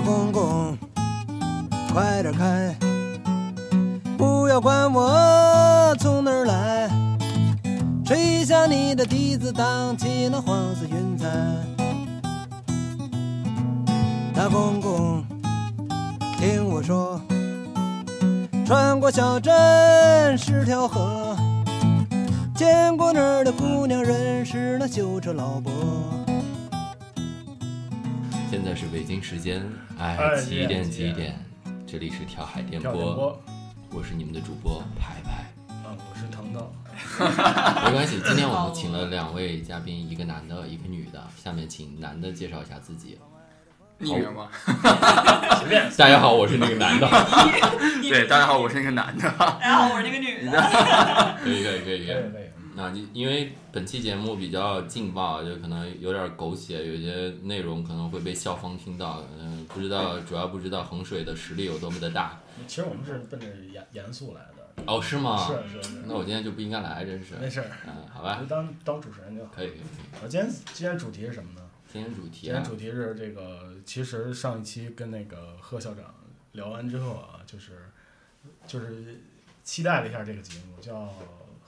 大公公，快点开，不要管我从哪儿来，吹下你的笛子，荡起那黄色云彩。大公公，听我说，穿过小镇是条河，见过那儿的姑娘，认识那修车老伯。现在是北京时间，哎，哎几点几点？这里是跳海电波，我是你们的主播排排。啊，我是腾腾，没关系，今天我们请了两位嘉宾，一个男的，一个女的。下面请男的介绍一下自己。匿名吗？随便，大家好，我是那个男的。对，大家好，我是那个男的。大家好，我是那个女的。可以可以可以可以。那你因为本期节目比较劲爆，就可能有点狗血，有些内容可能会被校方听到。嗯，不知道主要不知道衡水的实力有多么的大。其实我们是奔着严严肃来的，哦，是吗？是是是，那我今天就不应该来，真是。没事儿，嗯，好吧就，当当主持人就好。可以可以可以。我今天今天主题是什么呢？今天主题啊今天，主题是这个，其实上一期跟那个贺校长聊完之后啊，就是就是期待了一下这个节目，叫《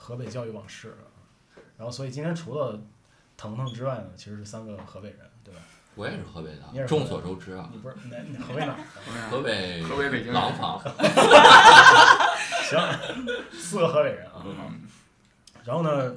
河北教育往事》。然后，所以今天除了腾腾之外呢，其实是三个河北人，对吧？我也是河北的，众所周知啊。你不是哪你河北哪儿？河北河北北京廊坊，行，四个河北人啊。嗯然后呢，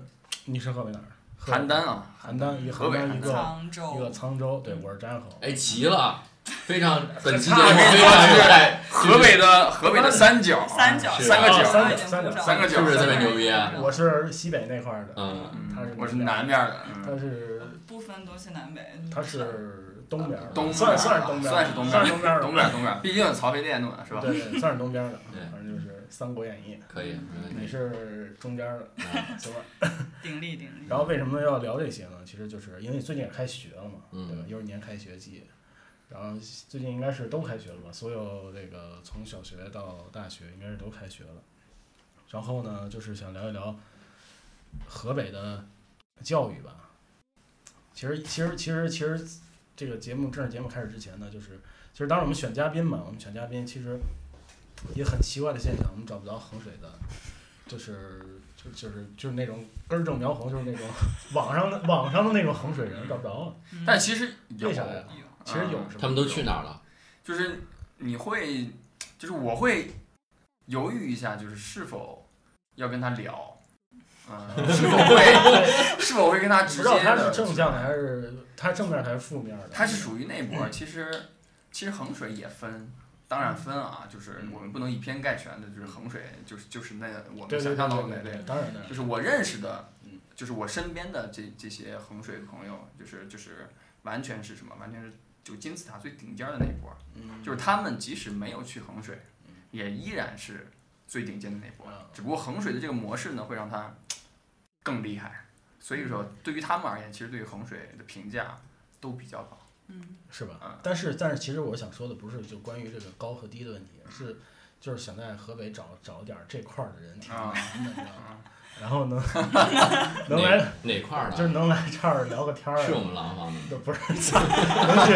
你是河北哪儿？邯郸啊，邯郸，一个河北，一个沧一个，沧州，对，我是张家口。哎，齐了，非常本期节目非常热带，河北的河北的三角啊，三角，三个角，啊三角角，三个角是不是特别牛逼啊？我是西北那块儿的，嗯，嗯他是我是南边的，嗯他是不分东西南北。他是东边东算算是东边算是东边儿算是东边东边儿东边儿，毕竟曹飞电弄的是吧？对对，算是东边儿的，反正就是《三国演义可以，你。是中间的，嗯行吧？鼎力鼎力。然后为什么要聊这些呢？其实就是因为最近也开学了嘛，嗯对吧？又是年开学季，然后最近应该是都开学了吧？所有这个从小学到大学应该是都开学了。然后呢，就是想聊一聊河北的教育吧。其实，其实，其实，其实，这个节目正式节目开始之前呢，就是其实当时我们选嘉宾嘛，我们选嘉宾其实也很奇怪的现象，我们找不着衡水的，就是就就是就是那种根正苗红，就是那种网上的网上的那种衡水人找不着了。嗯但其实为啥呀？其实有？他们都去哪儿了？就是你会，就是我会犹豫一下，就是是否要跟他聊，嗯，是否会 是否会跟他不直知道他是接的，正向的还是他正面还是负面的？他是属于那波儿，其实其实衡水也分。当然分啊，就是我们不能以偏概全的，就是衡水就是就是那我们想象到的那类对对对，，当然当然就是我认识的嗯，就是我身边的这这些衡水的朋友，就是就是完全是什么？完全是就金字塔最顶尖儿的那一波就是他们即使没有去衡水，也依然是最顶尖的那波。只不过衡水的这个模式呢，会让它更厉害。所以说，对于他们而言，其实对于衡水的评价都比较高。嗯，是吧嗯？但是但是其实我想说的不是就关于这个高和低的问题，是就是想在河北找找点儿这块儿的人挺难的，你知道吗？然后能 能来哪哪块儿的？就是能来这儿聊个天儿，是我们廊坊的？都不是能去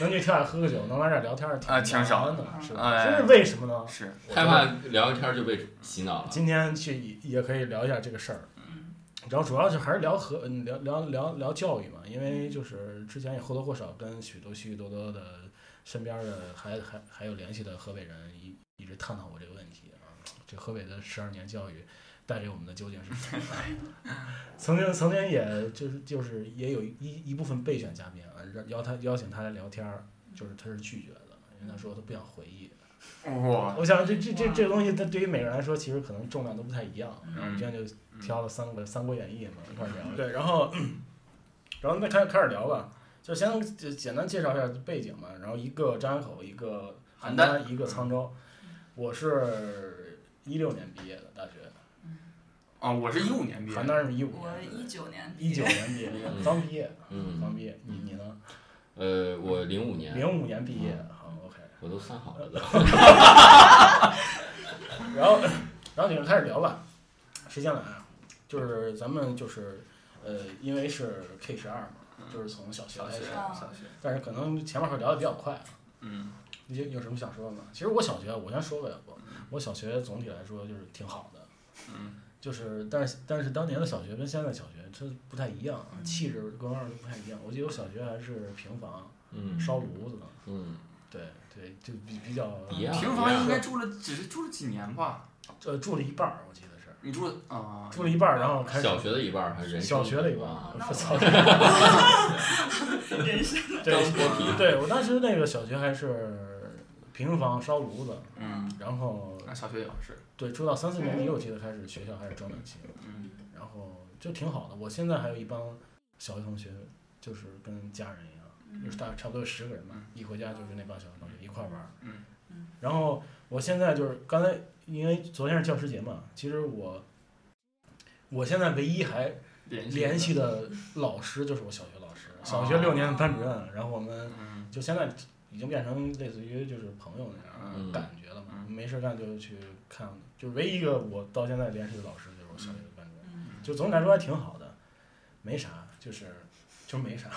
能去跳海喝个酒，能来这儿聊天儿啊挺少难的，是吧？哎这是为什么呢？是，我害怕聊天儿就被洗脑了。今天去也可以聊一下这个事儿。嗯然后主要是还是聊和嗯聊聊聊聊教育嘛，因为就是之前也或多或少跟许多许许多多的身边的还还还有联系的河北人一一直探讨过这个问题啊，这河北的十二年教育带给我们的究竟是什么？曾经曾经也就是就是也有一一部分备选嘉宾啊，邀邀他邀请他来聊天儿，就是他是拒绝的，因为他说他不想回忆。哇，我想这这这这个东西，它对于每个人来说，其实可能重量都不太一样。然后嗯今天就挑了三个《三国演义》嘛，一块儿聊。对，然后，然后那开开始聊吧，就先简简单介绍一下背景嘛。然后一个张家口，一个邯郸，一个沧州。我是一六年毕业的大学，啊，我是一五年毕业邯的，郸是一五我年，一九年毕一业九年毕业，嗯刚毕业，嗯刚毕业。你你呢？呃，我零五年，零五年毕业，好，OK。我都算好了都。然后，然后你们开始聊吧。时间来啊？就是咱们就是，呃，因为是 K 十二嘛，就是从小学开始，啊小学，但是可能前面会聊的比较快啊。嗯，你有有什么想说的吗？其实我小学，我先说呗，我，我小学总体来说就是挺好的，嗯，就是但是但是当年的小学跟现在小学它不太一样啊，嗯气质各方面都不太一样。我记得我小学还是平房，嗯烧炉子的，嗯，对对，就比比较一样平房应该住了只是住了几年吧？呃住了一半儿，我记得是你住了啊？住了一半儿，然后开始小学的一半儿还是人生小学的一半啊儿，我操！人生对，我当时那个小学还是平房烧炉子，嗯，然后那小学也是，对住到三四年级，我记得开始学校开始装暖气，嗯。然后就挺好的。我现在还有一帮小学同学，就是跟家人一样，就是大差不多十个人吧，一回家就是那帮小学同学一块儿玩。嗯嗯。然后我现在就是刚才因为昨天是教师节嘛，其实我我现在唯一还联系的老师就是我小学老师，小学六年的班主任，然后我们嗯。就现在已经变成类似于就是朋友那样嗯的感觉了嘛。嗯没事干就去看，就是唯一一个我到现在联系的老师就是我小学的班主任，嗯就总体来说还挺好的，没啥，就是就没啥。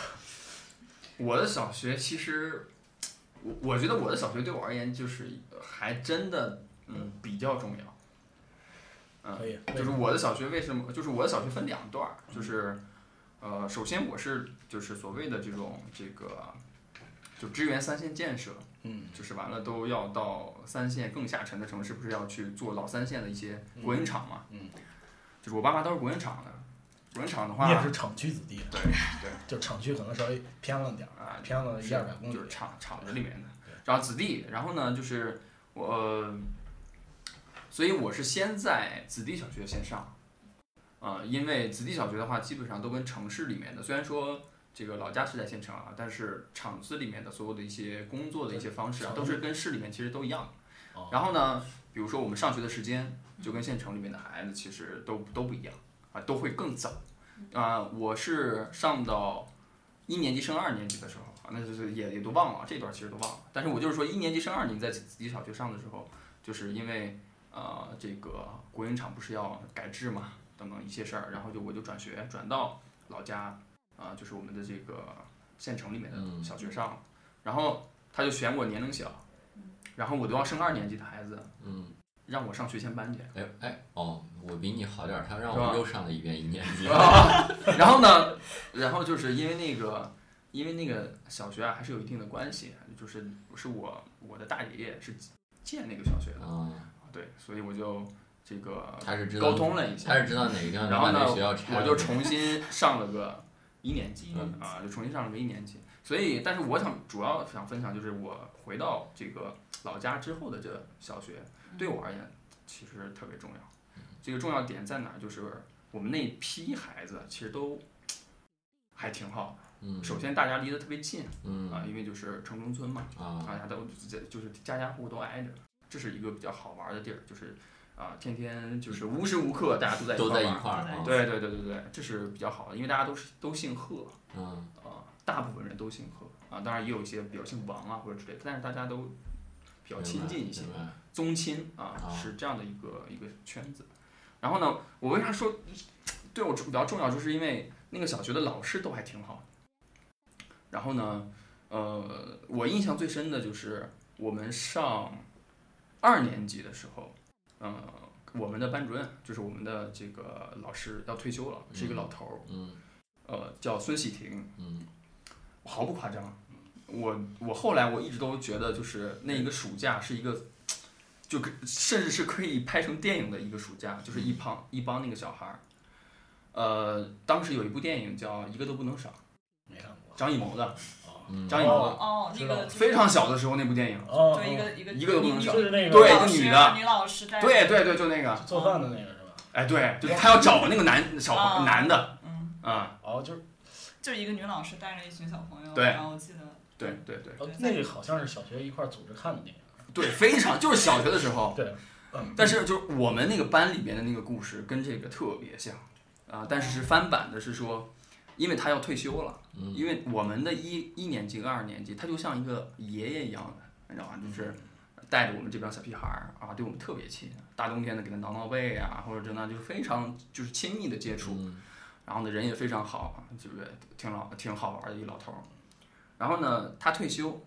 我的小学其实，我我觉得我的小学对我而言就是呃还真的嗯比较重要。嗯，可以，就是我的小学为什么？就是我的小学分两段儿，就是呃，首先我是就是所谓的这种这个，就支援三线建设，嗯就是完了都要到三线更下沉的城市，不是要去做老三线的一些国营厂嘛？嗯，就是我爸妈都是国营厂的，国营厂的话，你也是厂区子弟，对 对。就厂区可能稍微偏了点儿，啊，偏了一二百公里就是厂厂子里面的，然后子弟，然后呢就是我，呃所以我是先在子弟小学先上，啊、因为子弟小学的话基本上都跟城市里面的，虽然说这个老家是在县城啊，但是厂子里面的所有的一些工作的一些方式啊，都是跟市里面其实都一样然后呢，比如说我们上学的时间就跟县城里面的孩子其实都都不一样啊，都会更早。啊、我是上到一年级升二年级的时候啊，那就是也也都忘了，这段其实都忘了。但是我就是说，一年级升二年级在自己小学上的时候，就是因为呃这个国营厂不是要改制嘛，等等一些事儿，然后就我就转学转到老家啊、就是我们的这个县城里面的嗯小学上了，然后他就选我年龄小，然后我都要升二年级的孩子，嗯，让我上学前班去。哎哎哦，我比你好点儿，他让我又上了一遍一年级。啊，然后呢，然后就是因为那个，因为那个小学啊，还是有一定的关系，就是是我我的大爷爷是建那个小学的，啊，对，所以我就这个他是知道沟通了一下他，是知道哪个地方然后呢我就重新上了个一年级啊，就重新上了个一年级。所以，但是我想主要想分享就是我回到这个老家之后的这小学，对我而言其实特别重要。这个重要点在哪儿？就是我们那批孩子其实都还挺好的。嗯首先，大家离得特别近嗯啊，因为就是城中村嘛，啊大家都就是家家户户都挨着，这是一个比较好玩的地儿，就是啊，天天就是无时无刻大家都在都在一块儿啊，对对对对对，这是比较好的，因为大家都是都姓贺嗯啊，大部分人都姓贺啊，当然也有一些比较姓王啊或者之类的，但是大家都比较亲近一些宗亲啊啊是这样的一个一个圈子。然后呢，我为啥说对我比较重要，就是因为那个小学的老师都还挺好的。然后呢，呃，我印象最深的就是我们上二年级的时候，呃，我们的班主任就是我们的这个老师要退休了，是一个老头儿，嗯呃，叫孙喜婷，嗯毫不夸张。我我后来我一直都觉得，就是那一个暑假是一个，就可甚至是可以拍成电影的一个暑假，就是一帮一帮那个小孩儿。呃，当时有一部电影叫《一个都不能少没看过》，张艺谋的，哦嗯。张艺谋哦哦，那知道个就是非常小的时候那部电影。一个一个一个都不能少就是那个对一个女的。女老师带对对对，就那个，做饭的那个是吧？哎，对，就他要找那个男小啊。男的嗯，啊，哦，就是。就是一个女老师带着一群小朋友，对然后我记得对对对。哦那个好像是小学一块儿组织看的电影。对，非常就是小学的时候，对，嗯，但是就是我们那个班里边的那个故事跟这个特别像啊，但是是翻版的，是说，因为他要退休了，嗯因为我们的一一年级跟二年级，他就像一个爷爷一样的，你知道吧？就是带着我们这帮小屁孩儿啊，对我们特别亲，大冬天的给他挠挠背啊，或者真的就是非常就是亲密的接触，嗯然后呢人也非常好，就是挺老挺好玩的一老头儿。然后呢，他退休，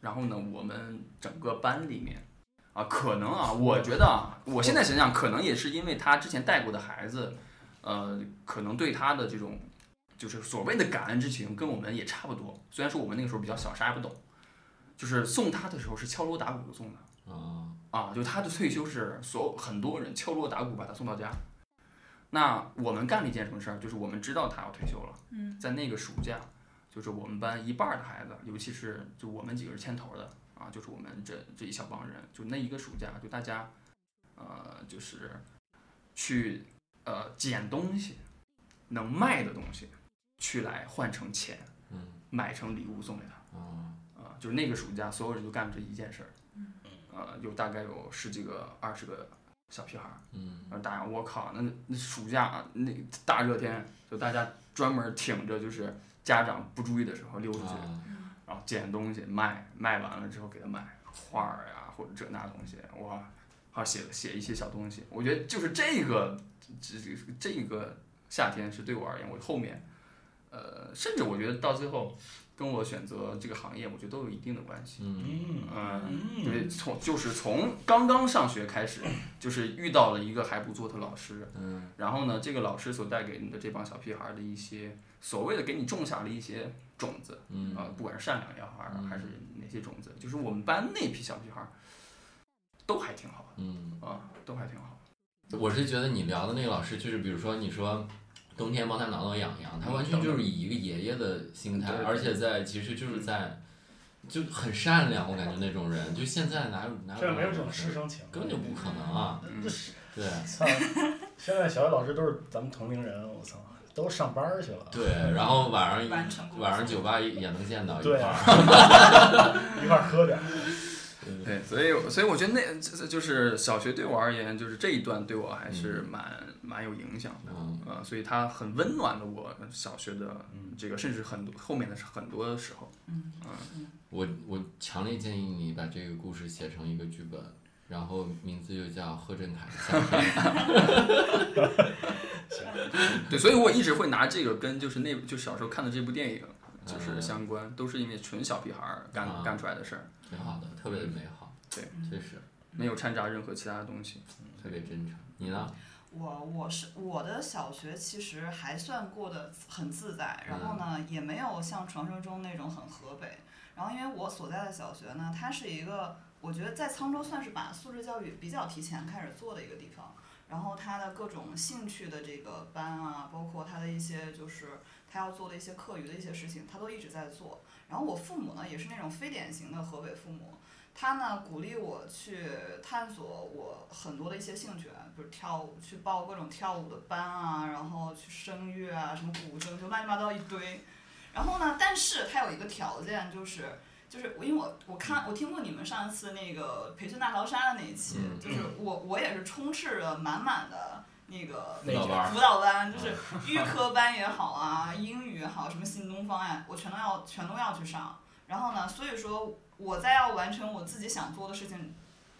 然后呢，我们整个班里面啊，可能啊，我觉得啊，我现在想想，可能也是因为他之前带过的孩子，呃，可能对他的这种就是所谓的感恩之情，跟我们也差不多。虽然说我们那个时候比较小，啥也不懂，就是送他的时候是敲锣打鼓的送的。啊，啊，就他的退休是所有很多人敲锣打鼓把他送到家。那我们干了一件什么事儿？就是我们知道他要退休了，嗯在那个暑假，就是我们班一半儿的孩子，尤其是就我们几个是牵头的啊，就是我们这这一小帮人，就那一个暑假，就大家呃，就是去呃捡东西，能卖的东西，去来换成钱，嗯。买成礼物送给他。啊啊，就是那个暑假，所有人就干这一件事儿，呃，有大概有十几个、二十个小屁孩儿，嗯。然后大家我靠，那那暑假啊那大热天，就大家专门挺着，就是家长不注意的时候溜出去，嗯然后捡东西卖，卖完了之后给他买画儿呀或者这那东西，哇，还写写一些小东西，我觉得就是这个这这这个夏天是对我而言，我后面，呃，甚至我觉得到最后跟我选择这个行业，我觉得都有一定的关系。嗯嗯嗯，对，从就是从刚刚上学开始，就是遇到了一个还不错的老师，嗯然后呢，这个老师所带给你的这帮小屁孩儿的一些所谓的给你种下了一些种子，嗯啊，不管是善良也好，还是嗯还是哪些种子，就是我们班那批小屁孩儿都还挺好嗯，啊，都还挺好。我是觉得你聊的那个老师，就是比如说你说。冬天帮他挠挠痒痒，他完全就是以一个爷爷的心态，而且在其实就是在就很善良，我感觉那种人，就现在哪有哪有这没有这种师生情，根本就不可能啊！对操！现在小学老师都是咱们同龄人，我操，都上班去了。对，然后晚上晚上酒吧也能见到一块儿，一块儿喝点。对，所以所以我觉得那这这就是小学对我而言，就是这一段对我还是蛮、蛮有影响的。嗯呃，所以它很温暖了我小学的这个，甚至很多后面的是很多的时候。嗯我我强烈建议你把这个故事写成一个剧本，然后名字就叫贺振凯。对，所以我一直会拿这个跟就是那就小时候看的这部电影就是嗯相关，都是因为纯小屁孩儿干、啊干出来的事儿，挺好的，特别的美好，对，确实没有掺杂任何其他的东西。特别真诚。你呢？我我是我的小学其实还算过得很自在，然后呢也没有像传说中那种很河北。然后因为我所在的小学呢，它是一个我觉得在沧州算是把素质教育比较提前开始做的一个地方。然后它的各种兴趣的这个班啊，包括它的一些就是他要做的一些课余的一些事情，他都一直在做。然后我父母呢也是那种非典型的河北父母，他呢鼓励我去探索我很多的一些兴趣，比如跳舞，去报各种跳舞的班啊，然后去声乐啊，什么古筝，就乱七八糟一堆。然后呢，但是他有一个条件，就是就是因为我我看我听过你们上一次那个培训大逃杀的那一期，嗯就是我我也是充斥着满满的那个辅导班儿辅导班，就是 预科班也好啊，英语也好，什么新东方呀，我全都要全都要去上。然后呢，所以说我在要完成我自己想做的事情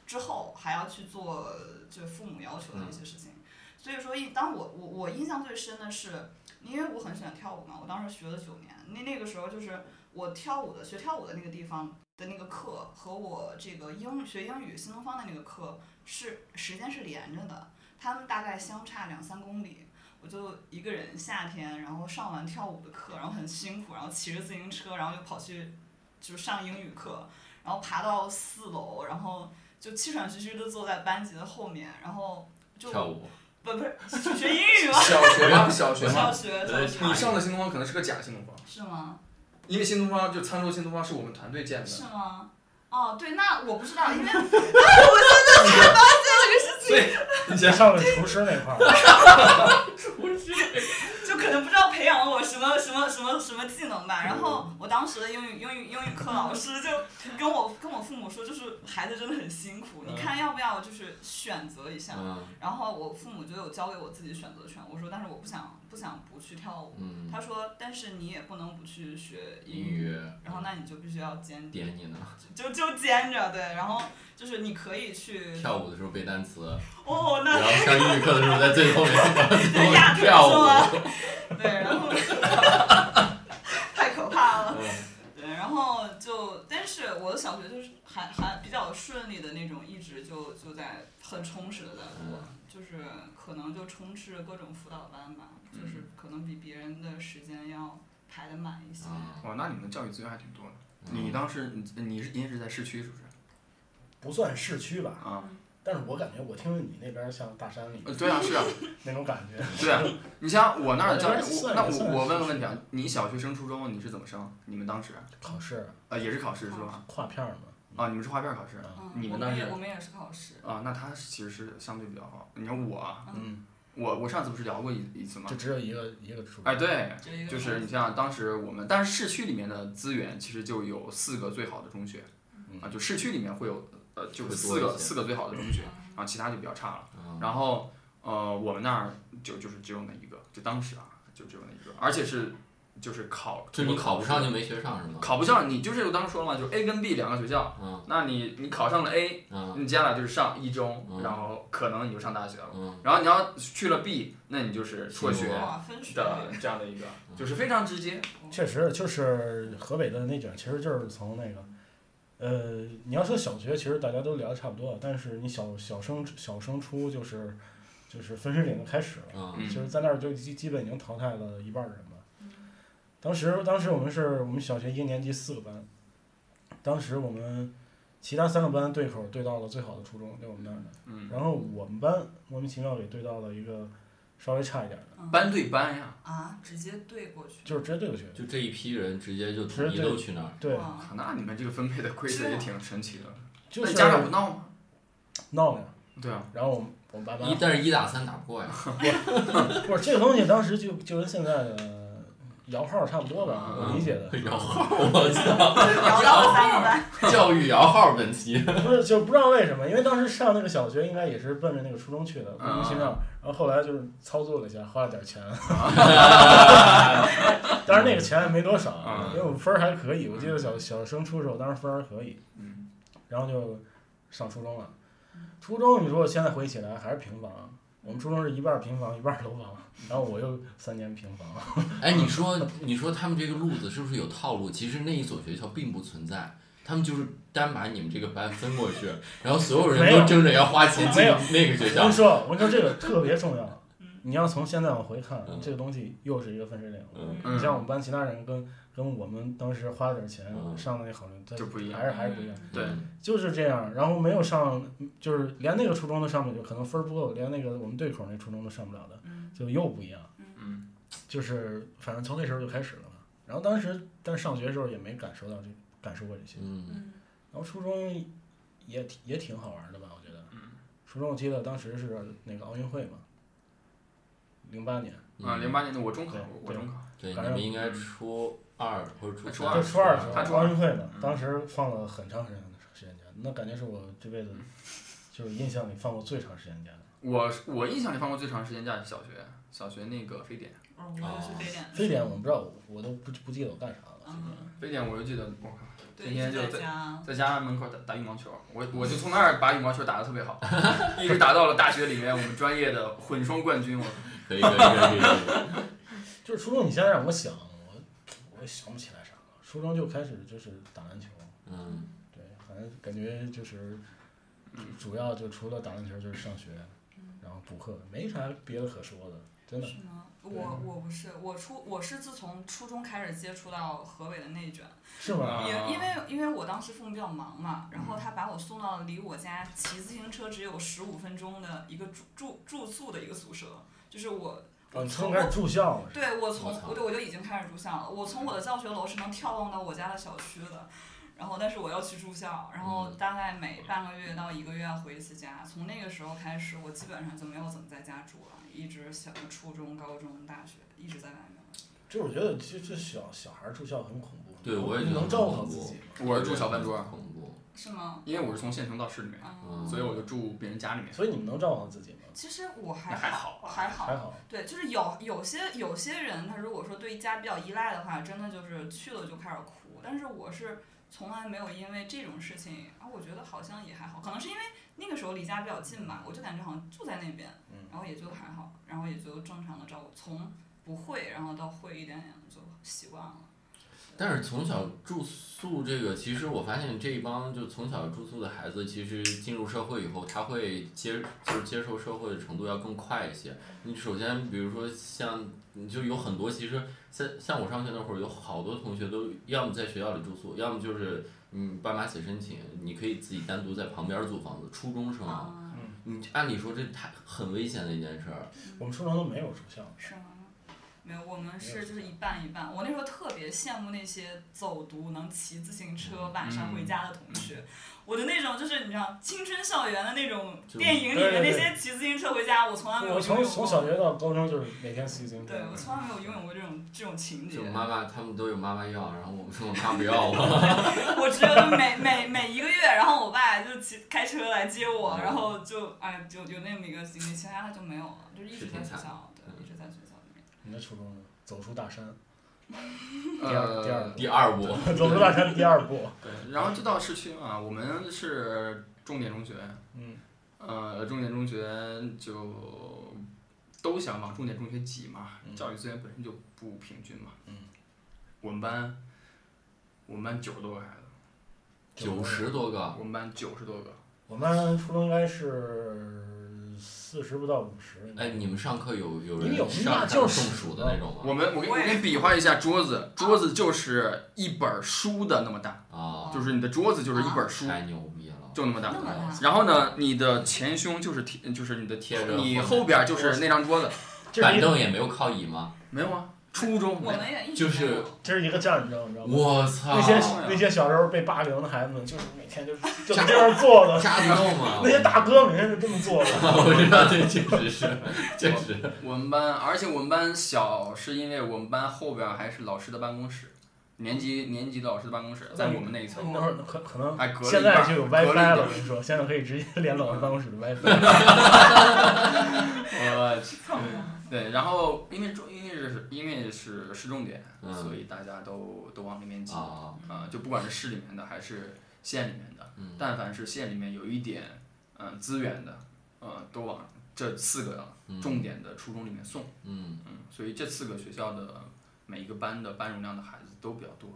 之后，还要去做就父母要求的一些事情。所以说，一当我我我印象最深的是，因为我很喜欢跳舞嘛，我当时学了九年，那那个时候就是我跳舞的学跳舞的那个地方的那个课和我这个英学英语新东方的那个课是时间是连着的，他们大概相差两三公里。我就一个人夏天，然后上完跳舞的课，然后很辛苦，然后骑着自行车，然后就跑去就上英语课，然后爬到四楼，然后就气喘吁吁的坐在班级的后面，然后就跳舞，不不是学英语吗？小学吗？小学小吗？小学你上的新东方可能是个假新东方，是吗？因为新东方就沧州新东方是我们团队建的，是吗？哦，对，那我不知道，因为 我真的才发现了个事情你先上的厨师那块儿，就可能不知道培养了我什么什么什么什么技能吧。然后我当时的英语英语英语课老师就跟我跟我父母说，就是孩子真的很辛苦，你看要不要就是选择一下。嗯然后我父母就有交给我自己选择权，我说但是我不想不想不去跳舞。嗯，他说但是你也不能不去学英英语。语，然后那你就必须要兼点你呢？就就兼着对，然后就是你可以去跳舞的时候背单词，哦，那然后上英语课的时候在最后面 跳舞。对，然后 太可怕了。嗯对，然后就，但是我的小学就是还还比较顺利的那种，一直就就在很充实的在过，就是可能就充斥各种辅导班吧，就是可能比别人的时间要排的满一些。哦，哇，那你们的教育资源还挺多的。你当时你你是你也是在市区是不是？不算市区吧，啊，但是我感觉我听着你那边像大山里呃对啊是啊，那种感觉。对啊。你像我那儿的教育，那我我问个问题啊，你小学升初中你是怎么升？你们当时考试啊也是考试是吧？跨片儿嘛，啊，你们是划片考试啊嗯，我们你们当时也我们也是考试。啊？那他其实是相对比较好。你看我啊，嗯，我我上次不是聊过一一次吗就？只有一个一个主。哎，对，就是你像当时我们，但是市区里面的资源其实就有四个最好的中学，嗯啊，就市区里面会有呃就是四个四个最好的中学，嗯然后其他就比较差了。啊然后呃我们那儿就就是只有那一个，就当时啊就只有那一个，而且是就是考，就你考不上就没学上是吗？考不上，你就是我当时说了嘛，就 A 跟 B 两个学校，嗯那你你考上了 A，嗯你接下来就是上一中，嗯然后可能你就上大学了。嗯然后你要去了 B，那你就是辍学的这样的一个，就是非常直接。确实，就是河北的内卷，其实就是从那个，呃，你要说小学，其实大家都聊的差不多，但是你小小升小升初就是就是分水岭就开始了，嗯嗯就是在那儿就基基本已经淘汰了一半儿人了。当时当时我们是我们小学一个年级四个班，当时我们其他三个班对口对到了最好的初中，在我们那儿的，嗯，然后我们班莫名其妙给对到了一个稍微差一点儿的，嗯班对班呀，啊，直接对过去。就是直接对过去。就这一批人直接就统一直接都去那儿。对，哇那你们这个分配的规则也挺神奇的。就是那家长不闹吗？闹呀。对啊，然后我们我们班班一但是一打三打不过呀。不是这个东西，当时就就跟现在的摇号差不多吧，嗯我理解的。摇号，我操！摇到三个班，教育摇号问题。不是，就不知道为什么，因为当时上那个小学应该也是奔着那个初中去的，莫名其妙。然后后来就是操作了一下，花了点钱。当然那个钱也没多少，嗯因为我们分儿还可以。我记得小小升初的时候，当时分儿还可以，嗯，然后就上初中了。初中你说我现在回忆起来还是平房，我们初中是一半儿平房一半儿楼房，然后我又三年平房。哎，你说你说他们这个路子是不是有套路？其实那一所学校并不存在，他们就是单把你们这个班分过去，然后所有人都争着要花钱进那个学校我跟你。说，我跟你说这个特别重要。你要从现在往回看嗯，这个东西又是一个分水岭。你像我们班其他人跟跟我们当时花了点钱嗯上的那好人，他就不一样还是还是不一样，对就是这样。然后没有上，就是连那个初中都上不了，可能分儿不够，连那个我们对口那初中都上不了的，嗯就又不一样。嗯，就是反正从那时候就开始了嘛。然后当时但上学的时候也没感受到这感受过这些。嗯嗯然后初中也挺也挺好玩的吧，我觉得。嗯初中我记得当时是那个奥运会嘛，零八年，啊，零八年的我中考，我中考，对，你反正们应该初二或者初。初二就初二的时候他初奥运会嘛嗯，当时放了很长时间的时间假，那感觉是我这辈子 就是印象里放过最长时间假的。我我印象里放过最长时间假是小学，小学那个非典，哦我也是非典。非典我们不知道，我都不不记得我干啥了。嗯，非典我就记得我靠，对，天天就在家。在家门口打打羽毛球，我我就从那儿把羽毛球打得特别好，一直打到了大学里面我们专业的混双冠军，我可以可以可以可以。就是初中，你现在让我想，我我也想不起来啥了。初中就开始就是打篮球，嗯，对，反正感觉就是主要就除了打篮球就是上学，然后补课，没啥别的可说的，真的。是吗？我我不是，我初我是自从初中开始接触到河北的内卷，是吗？也因因为因为我当时父母比较忙嘛，然后他把我送到了离我家骑自行车只有十五分钟的一个住住住宿的一个宿舍，就是我哦，我从开始住校了，对我从我操我对我就已经开始住校了，我从我的教学楼是能眺望到我家的小区的。然后，但是我要去住校，然后嗯大概每半个月到一个月要回一次家。从那个时候开始，我基本上就没有怎么在家住了，一直小初中、高中、大学一直在外面。就是我觉得这这小小孩儿住校很恐怖，对我也觉得能照顾好自己吗？我是住小饭桌恐怖。是吗？因为我是从县城到市里面，嗯，所以我就住别人家里面，所以你们能照顾好自己吗？其实我还那还好还好，还好，对，就是有有些有些人，他如果说对家比较依赖的话，真的就是去了就开始哭。但是我是从来没有因为这种事情啊，我觉得好像也还好，可能是因为那个时候离家比较近吧，我就感觉好像住在那边，嗯然后也就还好，然后也就正常的照顾，从不会然后到会一点点就习惯了。但是从小住宿这个，其实我发现这一帮就从小住宿的孩子，其实进入社会以后，他会接就是接受社会的程度要更快一些。你首先比如说像，你就有很多其实像像我上学那会儿，有好多同学都要么在学校里住宿，要么就是嗯爸妈写申请，你可以自己单独在旁边儿租房子。初中生啊，啊，你按理说这太很危险的一件事儿。我们初中都没有住校，是吗？没有，我们是就是一半一半。我那时候特别羡慕那些走读能骑自行车晚上回家的同学。我的那种就是你知道青春校园的那种电影里对对对面那些骑自行车回家，我从来没有我从拥有过。从小学到高中就是每天骑自行车对，我从来没有拥有过这种这种情节就。妈妈他们都有妈妈要，然后我我妈不要我。我只有每每每一个月，然后我爸就骑开车来接我，嗯然后就哎就有那么一个经历，其他的就没有了，就是一直在学校，对，嗯一直在学校里面。你的初中呢？走出大山，第二第二呃，第二步，走出大山第二步，对，然后就到市区嘛，我们是重点中学，嗯，呃，重点中学就都想往重点中学挤嘛，嗯。教育资源本身就不平均嘛。嗯。我们班，我们班九十多个孩子，九十多个，我们班九十多个。我们班初中应该是四十不到五十。哎，你们上课有有人有上上中那就是暑的那种吗？我们我给我给你比划一下桌子，桌子就是一本书的那么大，啊，就是你的桌子就是一本书，太牛逼了！就那么大然后呢，你的前胸就是贴，就是你的贴着你后边就是那张桌子，板凳也没有靠椅吗？没有啊？初中我们也一直就是这是一个战争，你知道吗？我操！那些啊那些小时候被霸凌的孩子们，就是每天就是 就这样坐的。那些大哥每天就这么坐的。我知道，这确实是，确实。我们班，而且我们班小是因为我们班后边还是老师的办公室，年级年级的老师的办公室在我们那一层，那会儿可可能还隔现在就有 WiFi 了，我跟你说，现在可以直接 连老师办公室的 WiFi。我 去，对，然后因为重因为是因为是市重点，嗯所以大家都都往那边挤啊，啊，就不管是市里面的还是县里面的，嗯但凡是县里面有一点嗯资源的，嗯，都往这四个嗯重点的初中里面送，嗯嗯，所以这四个学校的每一个班的班容量的孩子都比较多，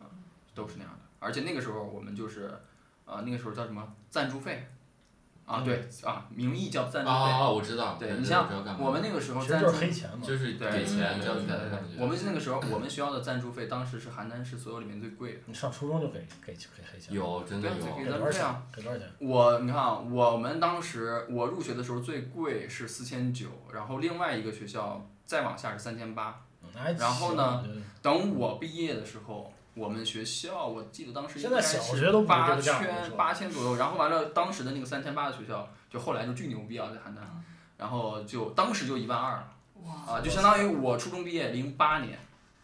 嗯，都是那样的。而且那个时候我们就是，呃，那个时候叫什么赞助费，啊，对啊，名义叫赞助费。啊，我知道。对对你像我们那个时候赞助，就是黑钱嘛。就是给钱交钱对对对的感觉。我们那个时候我们学校的赞助费当时是邯郸市所有里面最贵的。你上初中就给给给黑钱。有真的对有给给多少钱咱们这样？给多少钱？我你看啊，我们当时我入学的时候最贵是四千九，然后另外一个学校再往下是三千八。然后呢？等我毕业的时候，我们学校我记得当时现在小学都不是八千八千左右，然后完了当时的那个三千八的学校，就后来就巨牛逼啊，在邯郸。嗯，然后就当时就一万二了，啊，就相当于我初中毕业零八年，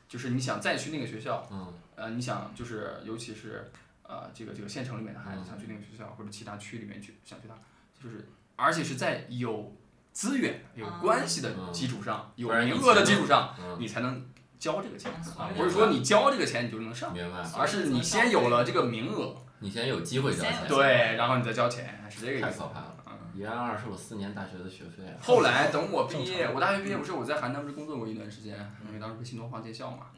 就是你想再去那个学校，嗯。呃，你想就是尤其是呃这个这个县城里面的孩子嗯。想去那个学校或者其他区里面去想去他，就是而且是在有资源有啊关系的嗯基础上，有名额的基础上，嗯，你才能交这个钱不是说你交这个钱你就能上，明白。而是你先有了这个名额，你先有机会交钱。对，然后你再交钱，是这个意思太可。怕了。嗯，一万二是我四年大学的学费啊。后来等我毕业，我大学毕业不是我在邯郸不是工作过一段时间，因为当时不是新东方建校嘛，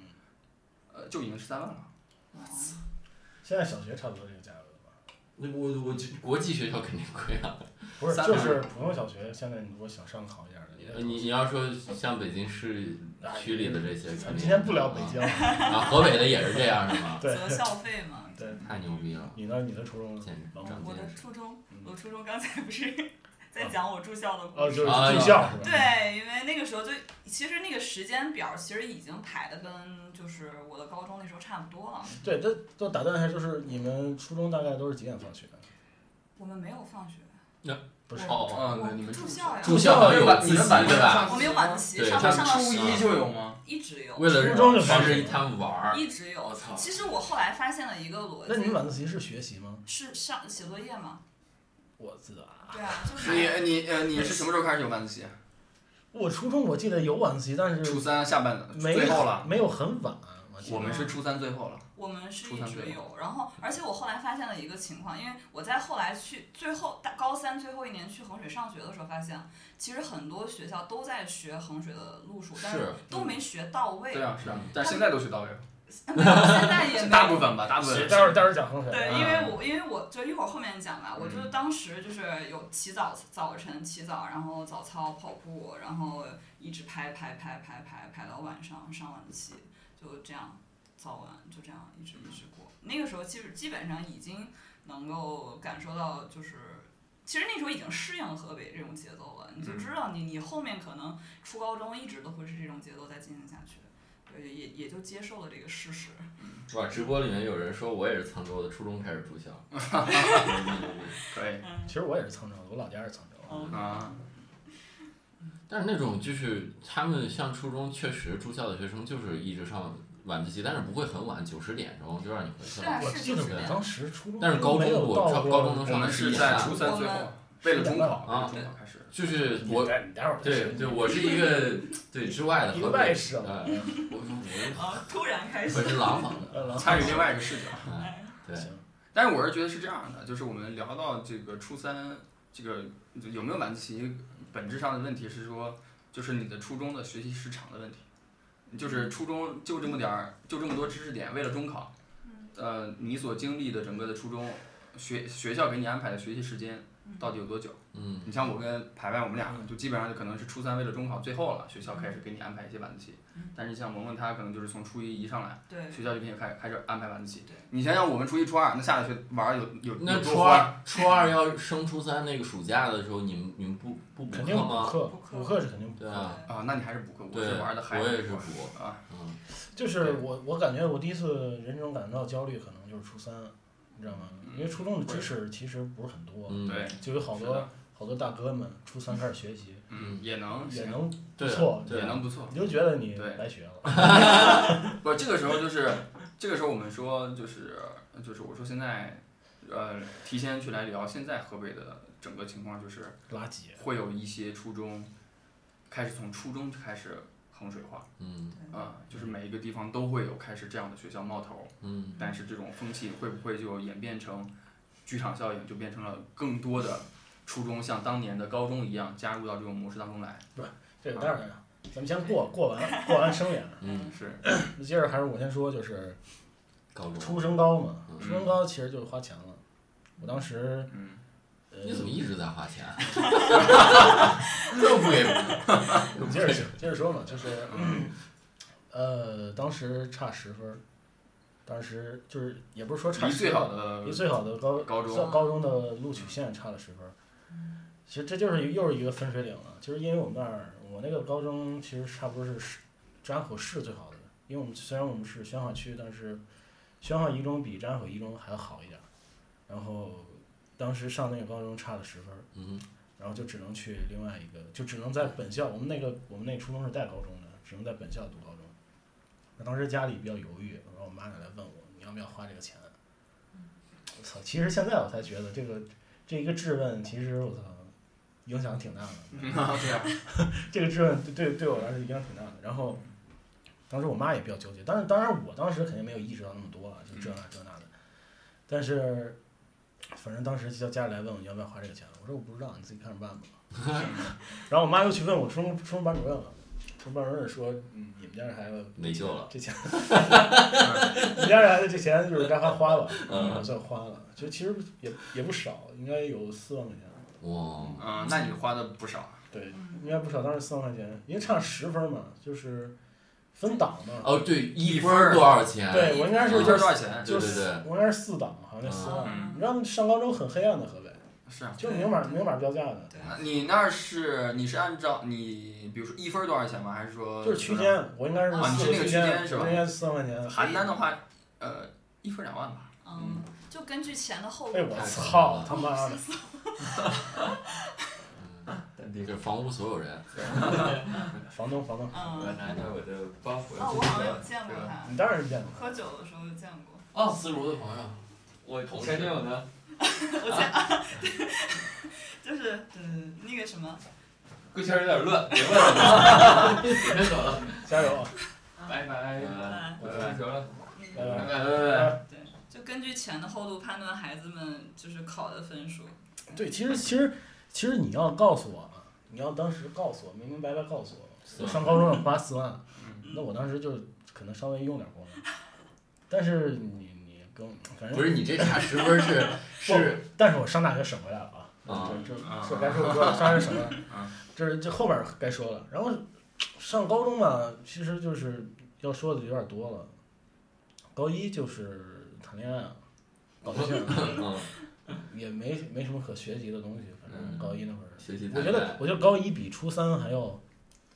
呃，就已经十三万了。现在小学差不多这个价？那我我就国际学校肯定贵啊。不是，三就是普通小学，现在你如果想上好一点的，你你要说像北京市区里的这些，肯定咱今天不聊北京，啊，河北的也是这样是吗？对择校费嘛。对，太牛逼了，你呢？你的初中简直我的。初中嗯，我初中刚才不是在讲我住校的哦，故事。就是啊住校？对，因为那个时候就其实那个时间表其实已经排的跟就是我的高中那时候差不多了。对，这都打断一下，就是你们初中大概都是几点放学？我们没有放学，那不是，哦，啊，我对，你们住校呀住校有晚自习你们晚对吧？上我们有晚自习，对上上到初一就有吗？一直有，为了初中就防开始止他们玩儿。一直有我操。其实我后来发现了一个逻辑那你们，晚自习是学习吗？是上写作业嘛？我知道啊，对啊，就是你你呃你是什么时候开始有晚自习？我初中我记得有晚自习，但是初三下半没最后了，没有很晚。我们是初三最后了。我们是一初三最直有，然后而且我后来发现了一个情况，因为我在后来去最后大高三最后一年去衡水上学的时候，发现其实很多学校都在学衡水的路数，但是是都没学到位。对啊，是啊，但现在都学到位了。没有，现在也没有。大部分吧，大部分待会儿待会儿讲衡水。对，嗯因为我因为我就一会儿后面讲吧，我就当时就是有起早早晨起早，然后早操跑步，然后一直拍拍拍拍拍拍到晚上上晚自习，就这样早晚就这样一直一直过。那个时候其实基本上已经能够感受到，就是其实那时候已经适应了河北这种节奏了，你就知道你你后面可能初高中一直都会是这种节奏在进行下去。对，也也就接受了这个事实。哇，直播里面有人说我也是沧州的，初中开始住校。可以其实我也是沧州的，我老家是沧州。的啊，但是那种就是他们像初中确实住校的学生，就是一直上晚自习，但是不会很晚，九十点钟就让你回去了。我是记得我就是当时初中，但是高中没有我上到过高中能上我们是在初三最后，为了中考，啊中考开始。就是我，你待你待会儿对对，我是一个对之外的一个河北外省呃我我啊，突然开始我。是廊坊的，呃参与另外一个视角。哎对，行，但是我是觉得是这样的，就是我们聊到这个初三，这个有没有晚自习，本质上的问题是说，就是你的初中的学习时长的问题，就是初中就这么点儿，就这么多知识点，为了中考，呃，你所经历的整个的初中学学校给你安排的学习时间到底有多久？嗯你像我跟排排，我们俩就基本上就可能是初三为了中考最后了，学校开始给你安排一些晚自习。但是像萌萌她可能就是从初一一上来，对，学校就给你开开始安排晚自习对。你想想我们初一初二，那下了学玩儿有有那有多欢初二初二要升初三那个暑假的时候，你们你们不不补课吗？课补，课补课是肯定补课。对啊，啊？那你还是补课，我，是玩的嗨。我也是补补，啊，嗯，就是我我感觉我第一次人生感到焦虑，可能就是初三，你知道吗？因为初中的知识其实不是很多，嗯，对，就有好多好多大哥们初三开始学习，嗯，也能也能不对错，也能不错。你就觉得你对白学了。不，这个时候就是这个时候我们说就是就是我说现在呃提前去来聊现在河北的整个情况，就是垃圾，会有一些初中开始从初中就开始衡水化嗯啊、就是每一个地方都会有开始这样的学校冒头。嗯但是这种风气会不会就演变成剧场效应，就变成了更多的初中像当年的高中一样加入到这种模式当中来？这个当然了，咱们先过过完过完生源，嗯，是，那接着还是我先说，就是高中，初升高嘛，嗯初升高其实就是花钱了。我当时，嗯，呃，你怎么一直在花钱？这不给你 接着说接着说嘛，就是，呃，当时差十分儿，当时就是也不是说差十离最好分，的离最好的高高中高中的录取线差了十分儿。其实这就是又是一个分水岭了，就是因为我们那儿我那个高中其实差不多是市张口市最好的，因为我们虽然我们是宣化区，但是宣化一中比张口一中还要好一点儿。然后当时上那个高中差了十分然后就只能去另外一个，就只能在本校。我们那个我们那初中是带高中的，只能在本校读高中。那当时家里比较犹豫，然后我妈就来问我，你要不要花这个钱？我操！其实现在我才觉得这个这一个质问，其实我操，影响挺大的。对啊，这个质问对对对我来说影响挺大的。然后当时我妈也比较纠结，但是当然我当时肯定没有意识到那么多啊，就这那这那的。但是反正当时叫家里来问我你要不要花这个钱，我说我不知道，你自己看着办吧。然后我妈又去问我初中初中班主任了，初中班主任说，嗯，你们家这孩子没救了这钱，你们家这孩子这钱就是该花花了，嗯我算花了，就其实也也不少，应该有四万块钱。哇，嗯，那你花的不少。对，应该不少，当时四万块钱，因为差十分嘛，就是分档嘛。哦对，一分多少钱？对我应该是一分多少钱？就对对对我应该是四档，好像四万。嗯你知道上高中很黑暗的河北，是啊。就是明码明码标价的，你那是你是按照你比如说一分儿多少钱吗？还是说就是区？间，我应该是啊你是那个区间，是吧我应该四万块钱。邯郸的话，呃，一分儿两万吧。嗯，就根据钱的厚度。哎我操他妈的！这房屋所有人，房东房东，嗯，拿着我的包袱哦，我好像有见过他，你当然是见过。喝酒的时候见过。哦，思如的朋友，我同前女友呢？我前，啊就是嗯那个什么，贵圈有点乱，别问了，我先走了，加油啊！拜拜，嗯我先走了，拜拜。拜拜拜拜。对，就根据钱的厚度判断孩子们就是考的分数。对，其实其实其实你要告诉我啊，你要当时告诉我，明明白白告诉我，我上高中要花四万，那我当时就可能稍微用点功夫。但是你你跟反正不是你这差十分是 是，但是我上大学省回来了啊，啊。这这啊这该说的说了，上大学省回来啊。了，这是这后边该说了。然后上高中嘛，其实就是要说的有点多了。高一就是谈恋爱啊，搞对象，嗯，也没没什么可学习的东西，嗯高一那会儿。学习我觉得，我觉得高一比初三还要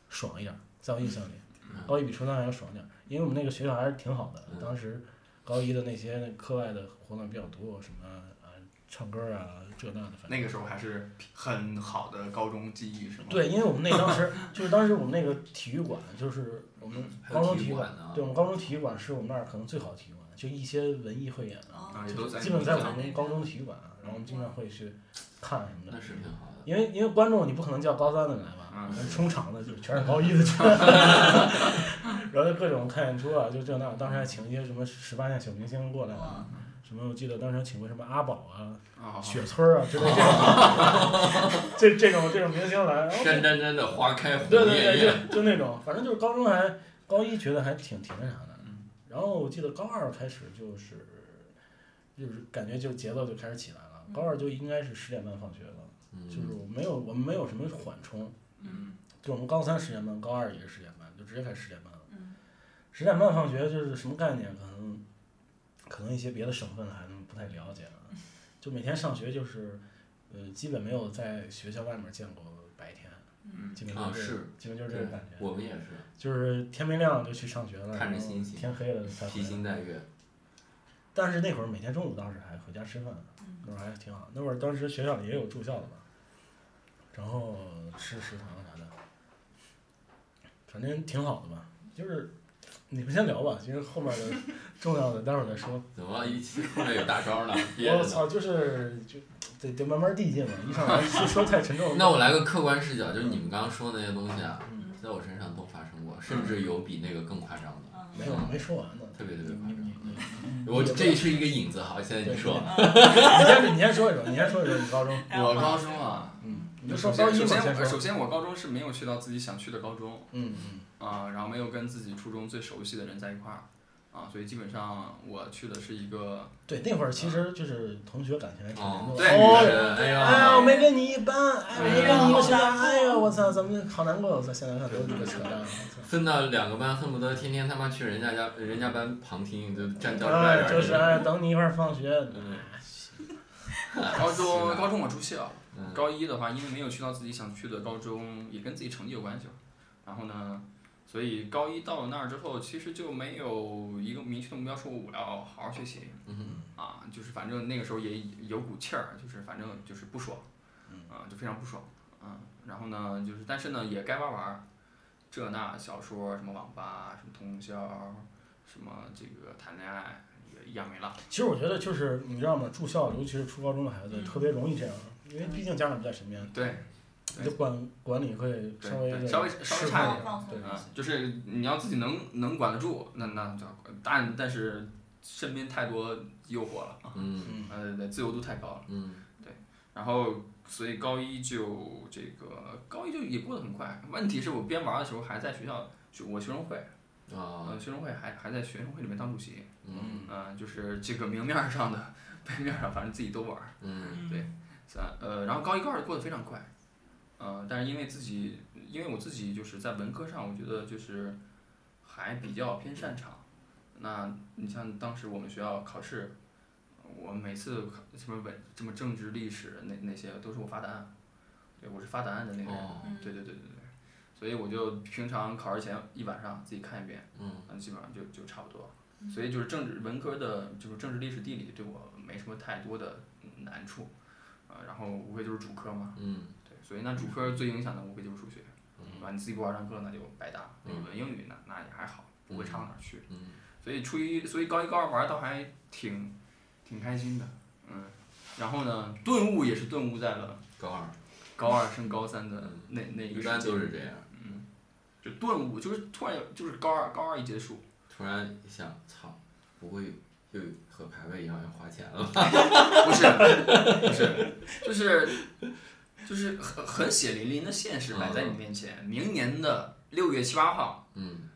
爽一点儿，在我印象里，嗯高一比初三还要爽点儿，因为我们那个学校还是挺好的。嗯当时高一的那些课外的活动比较多，什么啊唱歌啊这那的，反正那个时候还是很好的高中记忆，是吗？对，因为我们那当时就是当时我们那个体育馆，就是我们高中体育馆，育馆，对我们高中体育馆是我们那儿可能最好的体育馆，就一些文艺汇演啊，啊，也都基本在我们高中体育馆啊，然后我们经常会去看什么的。那。是挺好。的。因为因为观众你不可能叫高三的来吧，嗯那充场的就全是高一的去，然后就各种看演出啊，就这那，当时还请一些什么十八线小明星过来啊，什么我记得当时请过什么阿宝啊、啊，雪村啊之类这种，这这种这种明星来，然后山沾沾的花开红对对对，艳艳，就就那种，反正就是高中还高一觉得还挺挺那啥的。嗯，然后我记得高二开始就是就是感觉就节奏就开始起来了，高二就应该是十点半放学了。就是没有我们没有什么缓冲，嗯就我们高三十点半，高二也是十点半，就直接开始十点半了。嗯十点半放学就是什么概念？可能可能一些别的省份还能不太了解啊。就每天上学就是，呃，基本没有在学校外面见过嗯基本啊是是基本就是这对个感觉。我们也是就是天没亮就去上学了，看着然后星星天黑了才回披来。星戴月，但是那会儿每天中午倒是还回家吃饭，那会儿还挺好。那会儿当时学校里也有住校的嘛，然后吃食堂啥的，反正挺好的吧。就是你们先聊吧，其实后面的重要的待会儿再说。怎么一期后面有大招 呢。我操，就是就得得慢慢递进嘛，一上来说说太沉重了。那我来个客观视角，就是你们刚刚说的那些东西啊，嗯在我身上都发生过，甚至有比那个更夸张的，嗯没有没说完呢，特别特别夸张。我这是一个引子，好，现在你说，你先你先说一说，你先说一说你高中，我高中啊，嗯，你就首说高一嘛，先首先先说我首，先我高中是没有去到自己想去的高中嗯嗯。啊，然后没有跟自己初中最熟悉的人在一块儿啊，所以基本上我去的是一个对，那会儿其实就是同学感情还挺严重的。对哦，人，哎哎呀，呀我，没跟你一班，哎，没跟你哎哎呀，我操，咱们好难过，我操，现在看都是这个扯淡，我分到两个班，恨不得天天他妈去人家家人家班旁听，就站教操。室外就是哎，等你一会儿放学。嗯高中高中我住校，嗯高一的话，因为没有去到自己想去的高中，也跟自己成绩有关系吧。然后呢，所以高一到了那儿之后，其实就没有一个明确的目标，说我要好好学习嗯啊，就是反正那个时候也有股气儿，就是反正就是不爽，啊，就非常不爽，啊，然后呢，就是但是呢也该玩玩儿，这那小说什么网吧什么通宵，什么这个谈恋爱也一样没了。其实我觉得就是你知道吗？住校，尤其是初高中的孩子，嗯特别容易这样，因为毕竟家长不在身边，对，你的管管理会稍微稍微稍微差一点对啊，就是你要自己能能管得住，那那就但但是身边太多诱惑了啊，嗯。嗯。呃，对，自由度太高了。嗯。然后所以高一就这个高一就也过得很快。问题是我边玩的时候还在学校学我学生会，啊。呃，学生会还还在学生会里面当主席，嗯嗯、就是这个明面儿上的，背面儿上反正自己都玩儿。嗯。对三呃，然后高一高二过得非常快，呃，但是因为自己，因为我自己就是在文科上，我觉得就是还比较偏擅长。那你像当时我们学校考试，我每次考什么文什么政治历史那那些都是我发答案，对，我是发答案的那个人。哦对对对对对，所以我就平常考试前一晚上自己看一遍，嗯嗯，基本上就就差不多。所以就是政治文科的，就是政治历史地理对我没什么太多的难处，呃，然后无非就是主科嘛，嗯对，所以那主科最影响的无非就是数学，对嗯吧？你自己不玩上课那就白搭，语文英语那那也还好，不会差到哪儿去。嗯所以初一，所以高一高二玩倒还挺挺开心的，嗯。然后呢，顿悟也是顿悟在了高二高二升高三的那那一一般个时间都是这样，嗯，就顿悟，就是突然有，就是高二高二一结束，突然一想，操，不会又和排位一样要花钱了吧？不是不是，就是就是很很血淋淋的现实摆在你面前。明年的六月七八号，嗯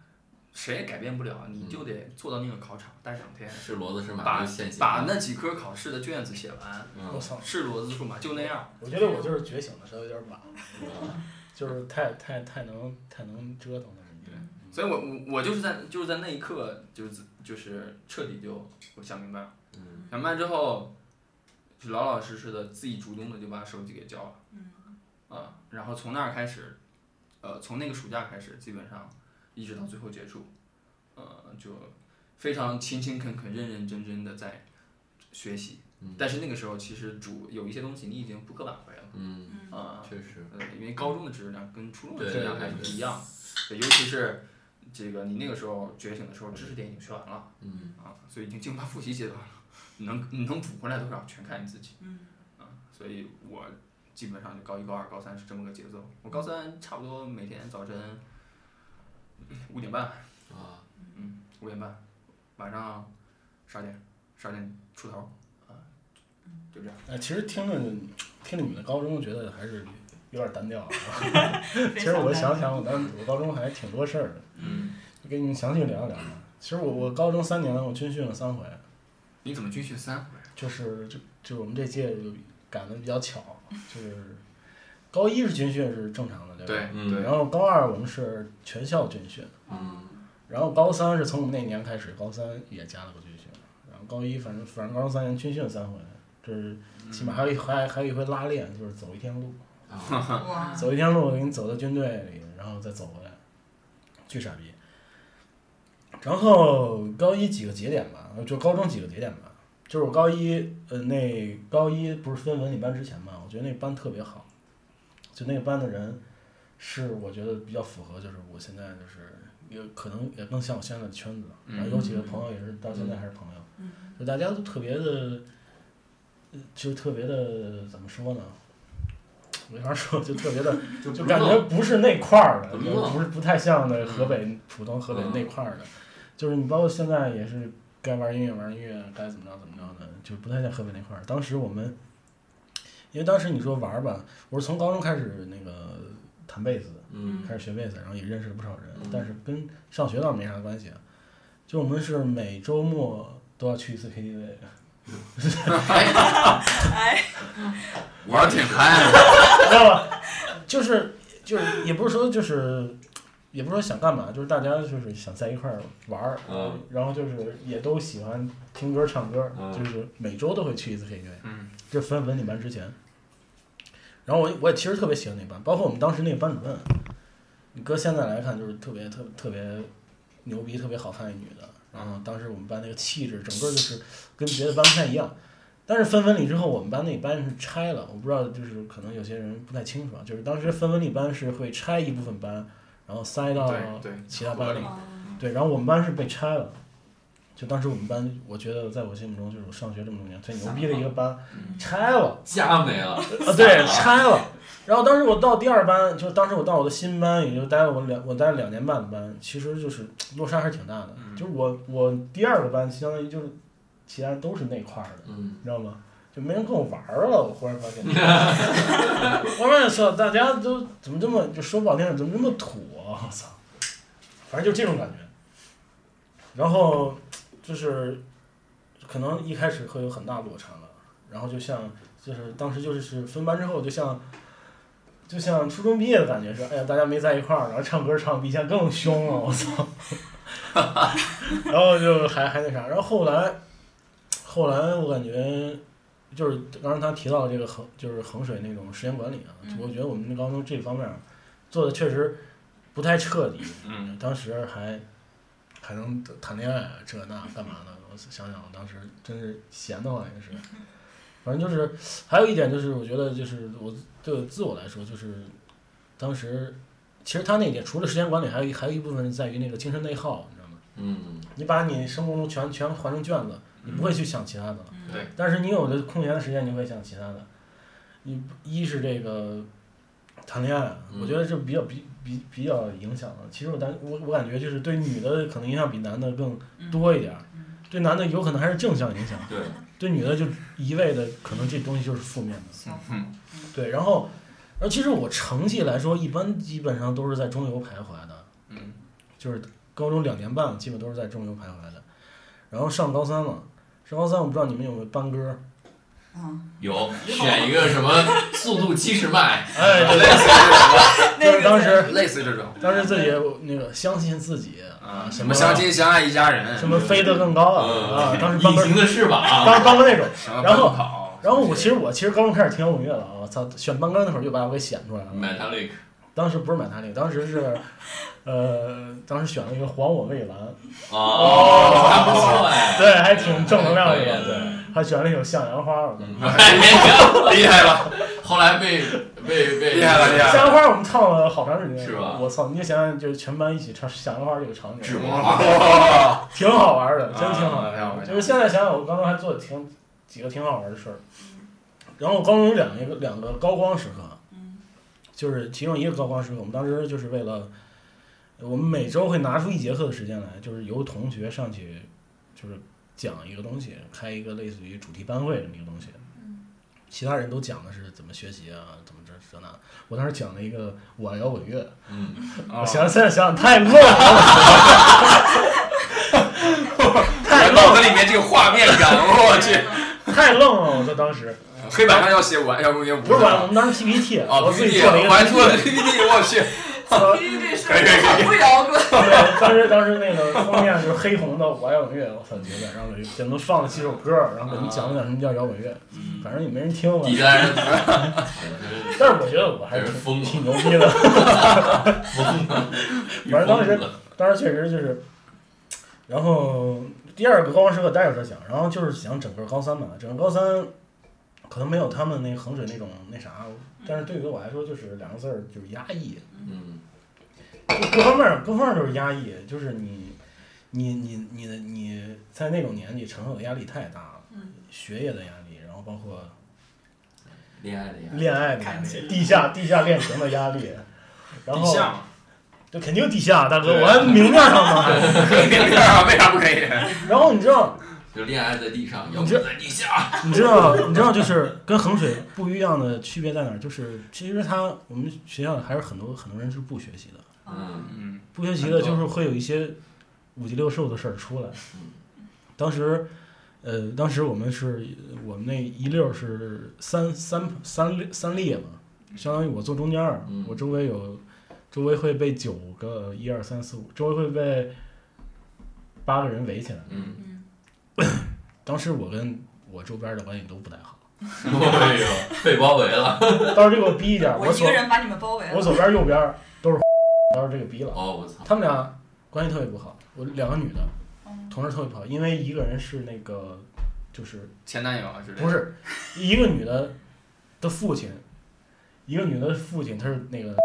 谁也改变不了，你就得坐到那个考场待两天，是骡子是马把就现行。把那几科考试的卷子写完，嗯我操！是骡子是马，就那样。我觉得我就是觉醒的稍微有点晚，就是太太太能太能折腾了。对所以我我我就是在就是在那一刻就是就是彻底就我想明白了，嗯想明白之后，就老老实实的自己主动的就把手机给交了，嗯啊，然后从那儿开始，呃，从那个暑假开始，基本上一直到最后结束，呃，就非常勤勤恳恳、认认真真的在学习。嗯但是那个时候其实主有一些东西你已经不可挽回了，嗯，嗯啊、确实。呃，因为高中的质量跟初中的对质量还对对不一样，对，尤其是这个你那个时候觉醒的时候，知识点已经学完了嗯啊，所以已经进入到复习阶段了，你能你能补回来多少，全看你自己嗯啊，所以我基本上就高一、高二、高三是这么个节奏。我高三差不多每天早晨五点半，啊，嗯，五点半，晚上十二点，十二点出头啊，就这样。哎，其实听着听着你们的高中，觉得还是有点单调啊。非 其实我想想，我当我高中还挺多事儿的，嗯我跟你们详细聊一聊吧。其实我我高中三年，我军训了三回，你怎么军训三回？就是就就我们这届就赶的比较巧，就是高一是军训是正常的，对吧？嗯对然后高二我们是全校军训，嗯然后高三是从我们那年开始，高三也加了个军训，然后高一反正反正高中三年军训三回，这是起码还有一还还有一回拉练，就是走一天路，啊，哇，走一天路给你走到军队里，然后再走回来，巨傻逼。然后高一几个节点吧，就高中几个节点吧，就是我高一呃那高一不是分文理班之前嘛，我觉得那班特别好，就那个班的人是我觉得比较符合，就是我现在就是也可能也更像我现在的圈子，然后有几个朋友也是到现在还是朋友，嗯。就大家都特别的，呃就特别的怎么说呢？没法说，就特别的，就就感觉不是那块儿的，不是不太像那河北普通河北那块儿的，就是你包括现在也是该玩音乐玩音乐，该怎么着怎么着的，就不太在河北那块儿。当时我们，因为当时你说玩儿吧，我是从高中开始那个弹贝斯，嗯开始学贝斯，然后也认识了不少人嗯，但是跟上学倒没啥关系啊。就我们是每周末都要去一次 KTV，哎，玩儿挺嗨的。知道吧？就是就是也不是说就是，也不是说想干嘛，就是大家就是想在一块儿玩儿，嗯然后就是也都喜欢听歌唱歌，嗯就是每周都会去一次 KTV。嗯这分文理班之前，然后我我也其实特别喜欢那班，包括我们当时那个班主任，你搁现在来看就是特别特特别牛逼、特别好看一女的。然后当时我们班那个气质，整个就是跟别的班不太一样。但是分文理之后，我们班那班是拆了，我不知道，就是可能有些人不太清楚啊。就是当时分文理班是会拆一部分班，然后塞到其他班里。哦对，然后我们班是被拆了。就当时我们班，我觉得在我心目中就是我上学这么多年最牛逼的一个班，拆了。家没了，啊，对，拆了。然后当时我到第二班，就是当时我到我的新班，也就待了我两，我待了两年半的班，其实就是落差还是挺大的。嗯就是我我第二个班相当于就是其他都是那块儿的，嗯你知道吗？就没人跟我玩儿了。我忽然发现，我发现说大家都怎么这么就说不好听点，怎么这么土啊！我操，反正就这种感觉。然后就是可能一开始会有很大落差了，然后就像就是当时就是分班之后，就像就像初中毕业的感觉是，哎呀，大家没在一块儿，然后唱歌唱得比以前更凶了，我操！然后就还还那啥，然后后来后来我感觉就是刚才他提到这个衡就是衡水那种时间管理啊，嗯我觉得我们那高中这方面做的确实不太彻底，嗯当时还还能谈恋爱这那干嘛的？我想想，当时真是闲的话也是，反正就是还有一点就是，我觉得就是我对自我来说，就是当时其实他那点除了时间管理，还有一还有一部分在于那个精神内耗，你知道吗？嗯你把你生活中全全还成卷子，你不会去想其他的了。嗯对。但是你有的空闲的时间，你会想其他的。一一是这个谈恋爱，嗯。我觉得这比较比比比较影响的。其实我感我我感觉就是对女的可能影响比男的更多一点对男的有可能还是正向影响，对，对女的就一味的可能这东西就是负面的。对，然后，然后其实我成绩来说，一般基本上都是在中游徘徊的，嗯。就是高中两年半基本都是在中游徘徊的，然后上高三嘛，上高三我不知道你们有没有班歌，嗯，有选一个什么速度七十迈，哎，对类似于就是当时，类似于这种 当时自己那个相信自己啊，什什么相亲相爱一家人，什么飞得更高嗯啊啊，当时班歌隐形的翅膀，当时那种。然后，然后我其实我其实高中开始听摇滚乐了啊，我操，选班歌那会儿就把我给显出来了。Metallic，当时不是买他那个，当时是，呃，当时选了一个还我蔚蓝，哦，还不错哎，对，还挺正能量的可以一个，对，还选了一首向阳花儿。嗯。厉害了，后来被被被厉害了厉害了向阳花我们唱了好长时间，是吧？我操，你就想想，就是全班一起唱向阳花这个场景，挺好玩的，真挺好玩的。啊挺好玩就是现在想想，我刚刚还做了挺几个挺好玩的事儿。然后我高中有两个两个高光时刻，嗯就是其中一个高光时刻，我们当时就是为了，我们每周会拿出一节课的时间来，就是由同学上去，就是讲一个东西，开一个类似于主题班会这么一个东西。其他人都讲的是怎么学习啊，怎么这这那。我当时讲了一个我摇滚乐，嗯，我想现在想想太乱了，太我脑愣子里面这个画面感，我去，太愣了！我在当时黑板上要写完，要不要不是我，我们当时 PPT，啊我自己 PPT，我还做了 PPT 我去，呃 PPT 是摇滚，对，当时当时那个封面就是黑红的我摇滚乐，我操绝对，然后给给他们放了几首歌，然后给他们讲了讲什么叫摇滚乐，反正也没人听了。底下人，但是我觉得我还是挺牛逼的，疯了，反正当时当时确实就是，然后第二个高光时刻待会儿再讲，然后就是讲整个高三嘛，整个高三可能没有他们那衡水那种那啥，但是对于我来说就是两个字儿，就是压抑，嗯就各方面儿各方面儿都是压抑，就是你你你你的你在那种年纪承受的压力太大了，嗯学业的压力，然后包括恋爱的呀，恋爱的压力，地下地下恋情的压力，然后地下嘛，就肯定地下，大哥，对我还明面上呢。可以明面啊，为啥不可以？然后你知道，就恋爱在地上，摇你这滚在地下，你知道，你知道，就是跟衡水不一样的区别在哪儿？就是其实他我们学校还是很多很多人是不学习的，嗯嗯，不学习的就是会有一些五脊六兽的事儿出来。嗯当时，呃，当时我们是我们那一溜儿是三三三列三列嘛，相当于我坐中间儿，嗯我周围有周围会被九个一二三四五，周围会被八个人围起来。嗯，当时我跟我周边的关系都不太好，哎呦，被包围了，到时候就给我逼一点我一个人把你们包围了。我左边右边都是，到时候这个逼了。哦，我操，他们俩关系特别不好，我两个女的嗯同事特别不好，因为一个人是那个就是前男友啊之类的，不是一个女的的父亲，一个女的父亲她是那个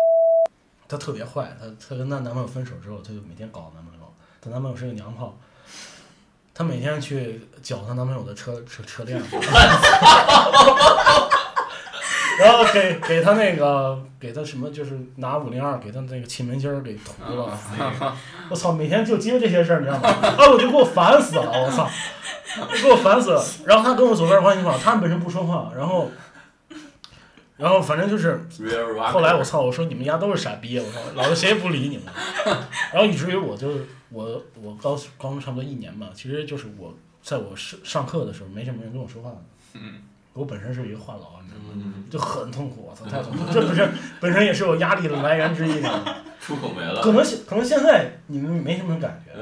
她特别坏，她她跟她男朋友分手之后，她就每天搞男朋友，她男朋友是个娘炮。她每天去搅她男朋友的车车车链子，然后给给她那个给她什么，就是拿五零二给她那个气门芯儿给涂了。我操，每天就接这些事儿，你知道吗？啊，我就给我烦死了，我操，给我烦死了。然后他跟我左边关系不好，他们本身不说话，然后，然后反正就是，后来我操，我说你们家都是傻逼，我操，老子谁也不理你们。然后以至于我就是我我高高中差不多一年吧，其实就是我在我上上课的时候，没什么人跟我说话的。嗯，我本身是一个话痨，你知道吗？嗯，就很痛苦，我操，太痛苦。这不是本身也是我压力的来源之一，吗？出口没了可，能现可能现在你们没什么感觉，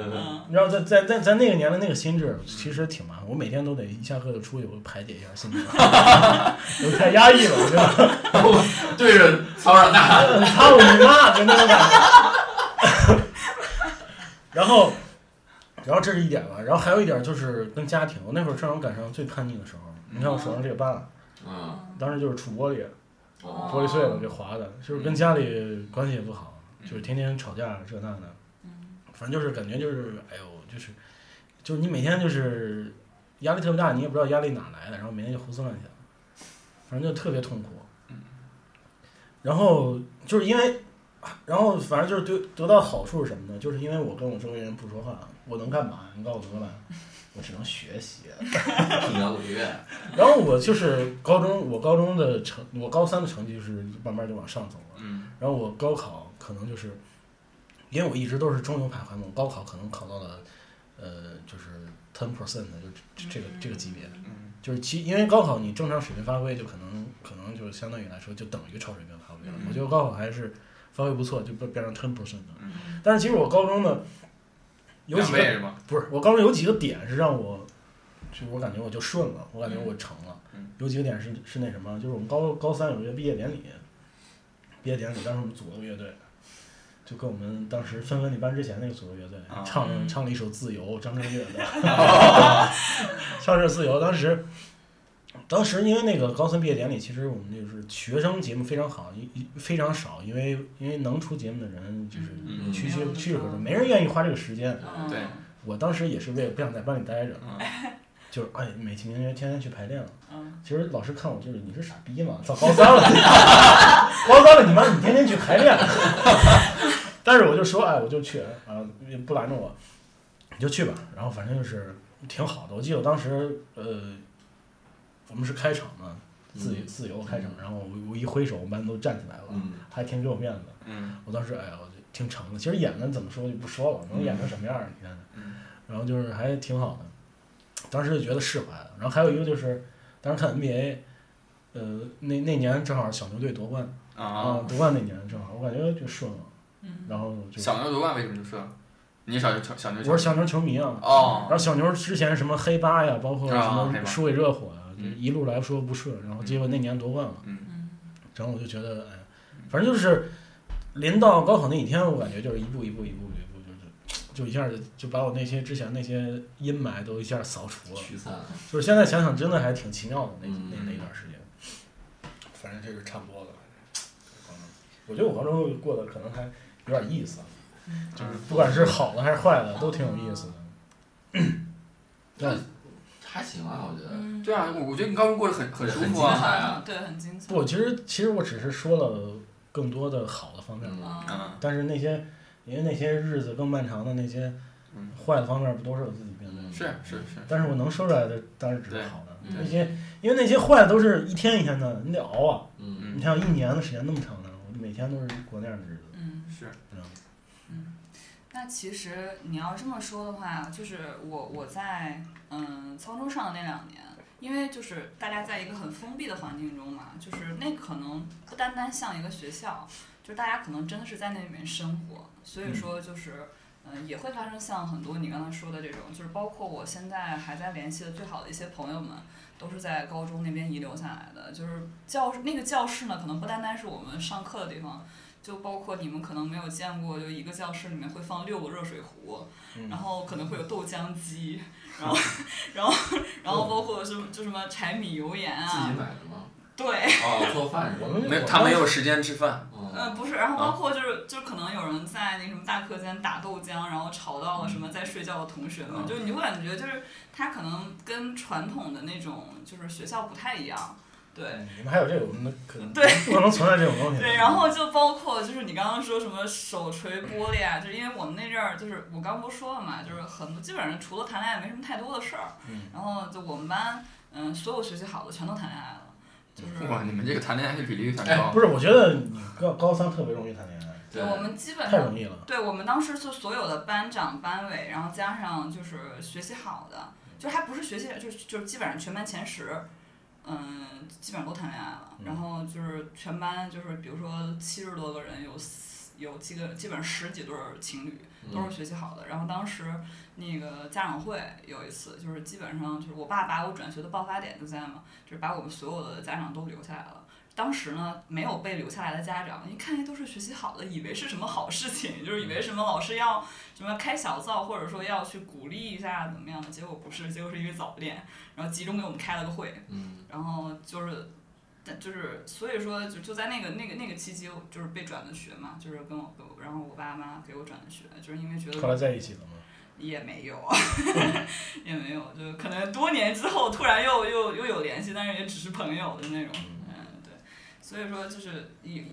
你知道，在在在在那个年代那个心智，其实挺麻烦。我每天都得一下课就出去，我排解一下心情，我太压抑了，我觉得。对着操场大喊，操你妈！就那种感觉。然后，然后这是一点吧，然后还有一点就是跟家庭，我那会儿正好赶上最叛逆的时候。你看我手上这个疤，嗯，当时就是杵玻璃，哦，玻璃碎了给划的，就是跟家里关系也不好，就是天天吵架这那的。反正就是感觉就是，哎呦，就是，就是你每天就是压力特别大，你也不知道压力哪来的，然后每天就胡思乱想，反正就特别痛苦。然后就是因为，然后反正就是得得到好处是什么呢？就是因为我跟我周围人不说话，我能干嘛？你告诉我怎么办？我只能学习。听摇滚乐，然后我就是高中，我高中的成，我高三的成绩就是慢慢就往上走了。嗯，然后我高考可能就是因为我一直都是中游徘徊嘛，我高考可能考到了呃就是 ten percent 就这这个这个级别，嗯就是其因为高考你正常水平发挥就可能可能就相当于来说就等于超水平发挥了。嗯我觉得高考还是发挥不错，就变变成 ten percent 但是其实我高中呢有几个是？不是我高中有几个点是让我就我感觉我就顺了，我感觉我成了。嗯有几个点是是那什么，就是我们高高三有一个毕业典礼，毕业典礼当时我们组了个乐队。就跟我们当时分文理班之前那个组的乐队、啊唱嗯唱了一首《自由》，张震岳的，唱这《自由》。当时，当时因为那个高三毕业典礼，其实我们就是学生节目非常好，一一非常少，因为因为能出节目的人就是嗯屈屈没有屈指可数，嗯没人愿意花这个时间。嗯对我当时也是为了不想在班里待着，嗯 就是哎，美其名曰天天去排练了。嗯其实老师看我就是你是傻逼嘛？到高三了，高三了，你妈你天天去排练。但是我就说，哎，我就去，啊，也不拦着我，你就去吧。然后反正就是挺好的。我记得我当时，呃，我们是开场嘛，自由嗯自由开场，然后我我一挥手，我们班都站起来了，嗯还挺给我面子。嗯我当时哎呀，我就挺成的。其实演的怎么说就不说了，能演成什么样儿，你看。嗯然后就是还挺好的，当时就觉得释怀了。然后还有一个就是，当时看 NBA，呃，那那年正好小牛队夺冠啊，夺冠那年正好，我感觉就顺了。嗯然后就小牛夺冠为什么就顺了？你小牛小小牛我是小牛球迷啊。哦然后小牛之前什么黑八呀，包括什么输给热火呀，一路来说不顺。然后结果那年夺冠了，嗯嗯然后我就觉得，哎，反正就是临到高考那一天，我感觉就是一步一步一步一步，就是就一下就就把我那些之前那些阴霾都一下扫除了。驱散了。就是现在想想，真的还挺奇妙的那嗯那那一段时间。反正这是差不多的。我觉得我高中过得可能还有点意思，就是不管是好的还是坏的，都挺有意思的。对，还行啊，我觉得。嗯，对啊，我我觉得你高中过得很很舒很精服啊。彩啊对，很精彩。不，其实其实我只是说了更多的好的方面，嗯嗯嗯但是那些因为那些日子更漫长的那些嗯坏的方面，不都是我自己面对的？是是是，但是我能说出来的当然只是好的，那些因为那些坏的都是一天一天的，你得熬啊。嗯你像一年的时间那么长呢，我每天都是过那样的日子，嗯。是？那其实你要这么说的话，就是我我在嗯操中上的那两年，因为就是大家在一个很封闭的环境中嘛，就是那可能不单单像一个学校，就是大家可能真的是在那里面生活，所以说就是。嗯，也会发生像很多你刚才说的这种，就是包括我现在还在联系的最好的一些朋友们，都是在高中那边遗留下来的。就是教室那个教室呢，可能不单单是我们上课的地方，就包括你们可能没有见过，就一个教室里面会放六个热水壶，嗯然后可能会有豆浆机，然后 然后然后包括什么就什么柴米油盐啊自己啊，买的吗？对，哦，做饭没他没有时间吃饭。嗯嗯，不是，然后包括就是就可能有人在那什么大课间打豆浆，然后吵到了什么在睡觉的同学们，嗯就是你会感觉就是他可能跟传统的那种就是学校不太一样，对。你们还有这个，我们可对不可能存在这种东西。对，然后就包括就是你刚刚说什么手锤玻璃啊，就是因为我们那阵儿就是我刚不是说了嘛，就是很多基本上除了谈恋爱没什么太多的事儿，嗯然后就我们班嗯所有学习好的全都谈恋爱了，就是哇，你们这个谈恋爱的比例非常哎，高不。是，我觉得你高高三特别容易谈恋爱，对对我们基本上太容易了。对我们当时是所有的班长、班委，然后加上就是学习好的，就还不是学习，就是就是基本上全班前十，嗯，基本上都谈恋爱了。嗯然后就是全班就是比如说七十多个人，有四有几个基本上十几对儿情侣都是学习好的。然后当时那个家长会有一次，就是基本上就是我爸把我转学的爆发点就在嘛，就是把我们所有的家长都留下来了。当时呢，没有被留下来的家长，一看见都是学习好的，以为是什么好事情，就是以为什么老师要什么开小灶，或者说要去鼓励一下怎么样的，结果不是，结果是因为早恋，然后集中给我们开了个会，嗯然后就是，但就是所以说就就在那个那个那个期间，我就是被转的学嘛，就是跟我跟我，然后我爸妈给我转的学，就是因为觉得后来在一起了吗？也没有，也没有，就可能多年之后突然又又又有联系，但是也只是朋友的那种，所以说就是也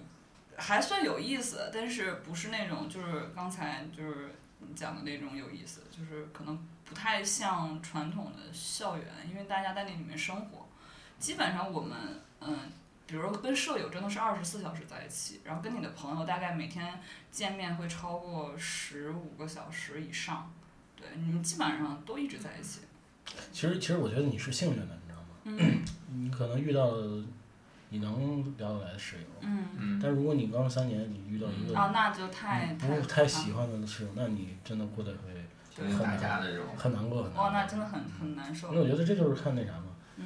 还算有意思，但是不是那种就是刚才就是你讲的那种有意思，就是可能不太像传统的校园，因为大家在那里面生活，基本上我们嗯比如跟舍友真的是二十四小时在一起，然后跟你的朋友大概每天见面会超过十五个小时以上，对，你们基本上都一直在一起。其实其实我觉得你是幸运的，你知道吗？嗯 你可能遇到了你能聊得来的室友，嗯嗯，但如果你刚三年你遇到一个哦，那就太你不太喜欢的室友，那你真的过得会就跟打架那种。很难过很难过。哇，那真的很很难受因为。我觉得这就是看那啥嘛。嗯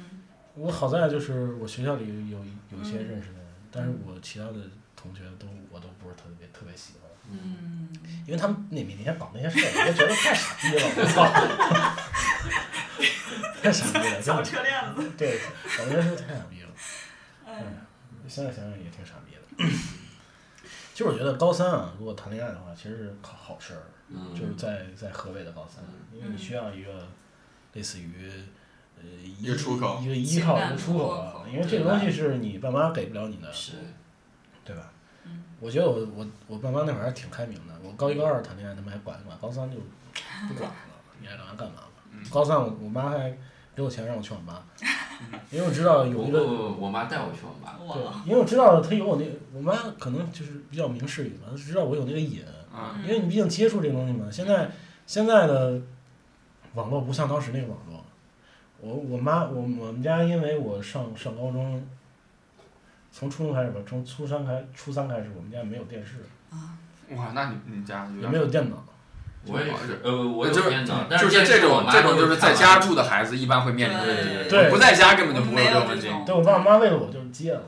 我好在就是我学校里有有一些嗯认识的人，但是我其他的同学都我都不是特别特别喜欢，嗯，嗯，因为他们那每天搞那些事儿，我就觉得太傻逼了，我操，太傻逼了，真小的，车链子。对，搞那些事太傻逼了，嗯哎，现在想想也挺傻逼的。其实我觉得高三啊，如果谈恋爱的话，其实是好好事儿，嗯就是在在河北的高三，因为你需要一个类似于呃一个出口一个依靠，一个出口因为这个东西是你爸妈给不了你的，是，对吧？嗯我觉得我我我爸妈那会儿还挺开明的，我高一高二谈恋爱他们还管一管，高三就不管了，你爱干嘛干嘛吧。嗯高三我我妈还给我钱让我去网吧，因为我知道有一个我妈带我去网吧。对哇，，因为我知道她有我那我妈可能就是比较明事理嘛，她知道我有那个瘾，啊，因为你毕竟接触这个东西嘛。现在现在的网络不像当时那个网络，我我妈我我们家因为我上上高中，从初中开始吧，从初三开初三开始，我们家没有电视，哇，那你你家也没有电脑，我也是，呃，我有就是就是这种这种就是在家住的孩子一般会面临对这个问题，对不在家根本就不会这个问题。对我爸我妈为了我就是戒了，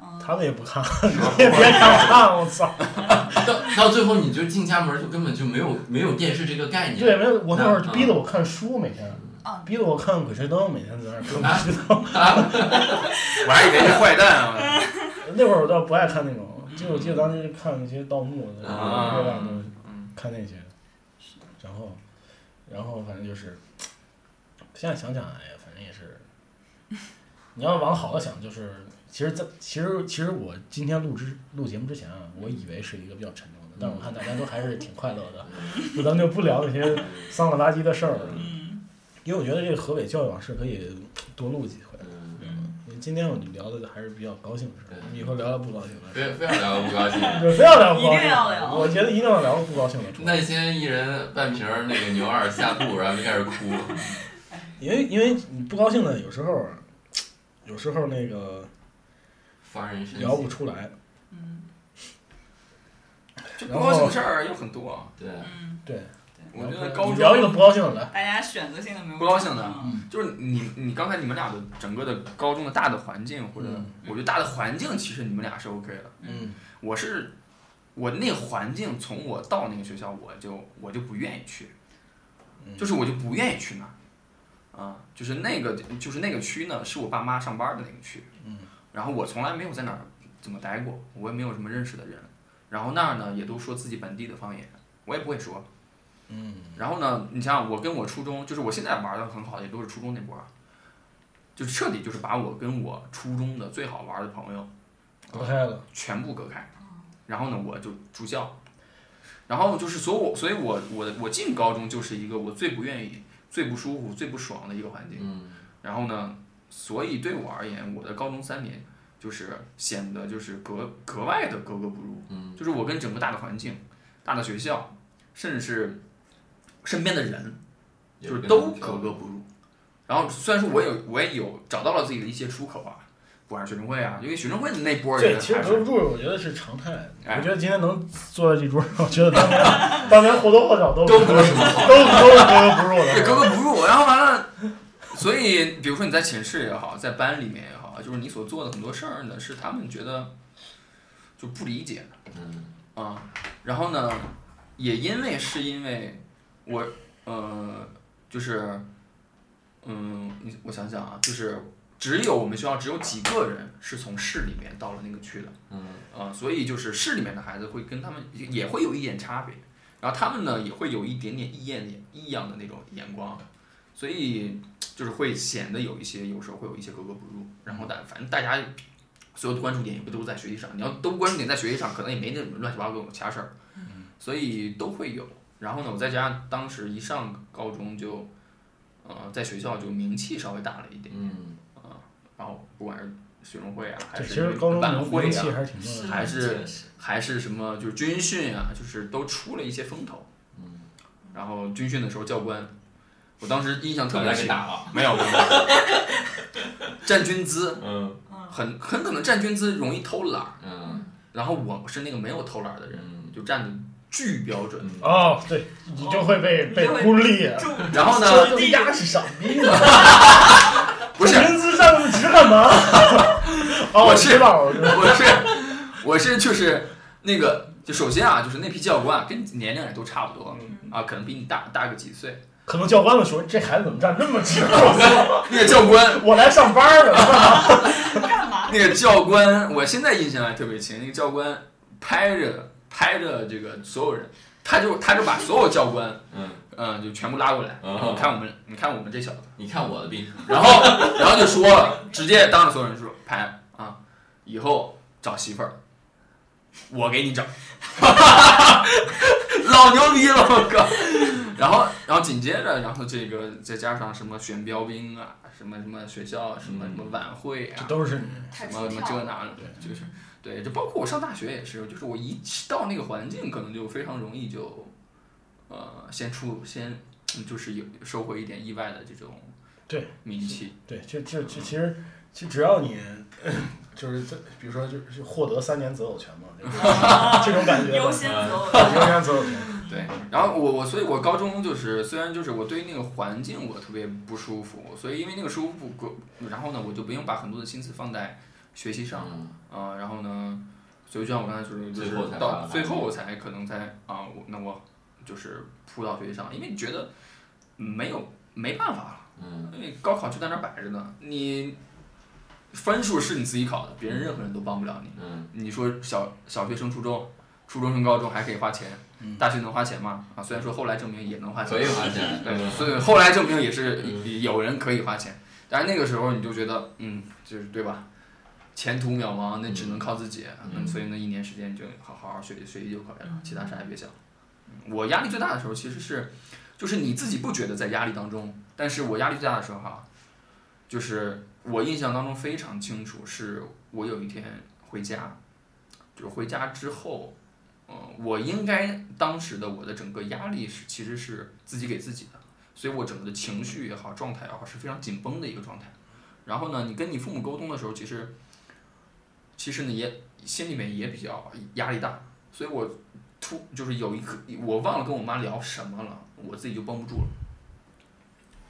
嗯他们也不看，你也别看看，我操！到到最后你就进家门就根本就没有没有电视这个概念。对，没有，我那会儿嗯逼着我看书，每天啊，逼着我看《鬼吹灯》，每天在那儿看《鬼吹灯》。我还以为是坏蛋啊，那会儿我倒不爱看那种，就我记得当时看那些盗墓的，看那些，然后，然后反正就是，现在想想，哎呀，反正也是，你要往好了想，就是，其实在其实其实我今天录之录节目之前啊，我以为是一个比较沉重的，但是我看大家都还是挺快乐的，就咱们就不聊那些丧了吧唧的事儿了，嗯因为我觉得这个河北教育往事可以多录几回。今天我们聊的还是比较高兴的事儿，对以后聊聊不高兴的事儿。非 非要聊不高兴。对，非要聊不高兴，一定要聊我觉得一定要聊不高兴的。那先一人半瓶儿那个牛二下肚，然后就开始哭。因为因为你不高兴的，有时候，有时候那个发人深聊不。出来。嗯就不高兴的事儿又很多啊。对，嗯，对，我觉得高中你聊一个不高兴的来。大家选择性的没有不高兴的嗯就是你你刚才你们俩的整个的高中的大的环境，或者嗯我觉得大的环境其实你们俩是 OK 的。嗯我是我那个环境，从我到那个学校，我就我就不愿意去，嗯就是我就不愿意去那儿。啊，就是那个就是那个区呢，是我爸妈上班的那个区。嗯然后我从来没有在那儿怎么待过，我也没有什么认识的人。然后那儿呢，也都说自己本地的方言，我也不会说。嗯然后呢，你想想，我跟我初中，就是我现在玩的很好的，也都是初中那波儿，就彻底就是把我跟我初中的最好玩的朋友隔开了。全部隔开。然后呢，我就住校。然后就是，所以我，所以我，我我进高中就是一个我最不愿意、最不舒服、最不爽的一个环境。嗯然后呢，所以对我而言，我的高中三年就是显得就是格格外的格格不入。嗯就是我跟整个大的环境、大的学校，甚至是身边的人，就是都格格不入。然后虽然说我有我也有找到了自己的一些出口啊，不管是学生会啊，因为学生会的那波，人对其实格住，我觉得是常态。哎我觉得今天能坐在这桌，我觉得当年 当年或多或少都都不是什么好都都是格格不入的。对格格不入。然后完了，所以比如说你在寝室也好，在班里面也好，就是你所做的很多事儿呢，是他们觉得就不理解的。嗯啊，然后呢，也因为是因为我呃，就是嗯，你我想想啊，就是只有我们学校只有几个人是从市里面到了那个区的，嗯呃，所以就是市里面的孩子会跟他们也也会有一点差别，然后他们呢也会有一点点异样的异样的那种眼光，所以就是会显得有一些有时候会有一些格格不入，然后但反正大家所有的关注点也不都在学习上，你要都关注点在学习上，可能也没那种乱七八糟的其他事儿，所以都会有。然后呢，我再加上当时一上高中就，呃，在学校就名气稍微大了一点，嗯然后不管是学生会啊，还是其实高中晚会啊，还是。还是什么就是军训啊，就是都出了一些风头。嗯，然后军训的时候教官，我当时印象特别深，打了。没有没有，站军姿，嗯很很可能站军姿容易偷懒儿，嗯然后我是那个没有偷懒儿的人，嗯就站的巨标准。嗯，哦，对，你就会被被孤立。然后呢说这丫是傻逼呢，不是，人资站那么直干嘛？哦，我是知道，我知道。我是我是就是那个，就首先啊，就是那批教官啊，跟你年龄也都差不多啊，可能比你大大个几岁。可能教官们说这孩子怎么站那么直？我 操那个教官，我来上班了。干嘛？那个教官，我现在印象还特别清。那个教官拍着拍着这个所有人，他就他就把所有教官，嗯，嗯，就全部拉过来，嗯。你看我们，你看我们这小子，你看我的病。然后然后就说了，直接当着所有人说，拍啊，以后找媳妇儿，我给你找，老牛逼了，我靠！然后然后紧接着，然后这个再加上什么选标兵啊，什么什么学校什么什么晚会啊这，都是什么什么这那的，对就是对，就包括我上大学也是，就是我一到那个环境，可能就非常容易就，呃，先出先嗯就是有收获一点意外的这种对名气，对，这这这其实其实只要你 就是在比如说就是获得三年择偶权嘛，就是 这种感觉。优先择偶。优先择偶权。对，然后我我所以，我高中就是虽然就是我对于那个环境我特别不舒服，所以因为那个舒服不，然后呢，我就不用把很多的心思放在学习上，嗯啊、然后呢，所以就像我刚才说的，就是到最后才可能才啊、我那我就是扑到学习上，因为你觉得没有没办法了，嗯因为高考就在那儿摆着呢，你分数是你自己考的，别人任何人都帮不了你。嗯你说小小学升初中，初中升高中还可以花钱，嗯大学能花钱吗？啊，虽然说后来证明也能花钱，可以花钱。对，嗯所以后来证明也是嗯有人可以花钱，但是那个时候你就觉得，嗯，就是对吧？前途渺茫，那只能靠自己。嗯嗯，所以那一年时间就好好好学学习就可以了，其他啥也别想。嗯我压力最大的时候其实是，就是你自己不觉得在压力当中，但是我压力最大的时候哈，就是我印象当中非常清楚，是我有一天回家，就是回家之后，呃，我应该当时的我的整个压力是其实是自己给自己的，所以我整个的情绪也好，状态也好是非常紧绷的一个状态。然后呢，你跟你父母沟通的时候，其实其实呢也心里面也比较压力大，所以我突就是有一刻我忘了跟我妈聊什么了，我自己就绷不住了，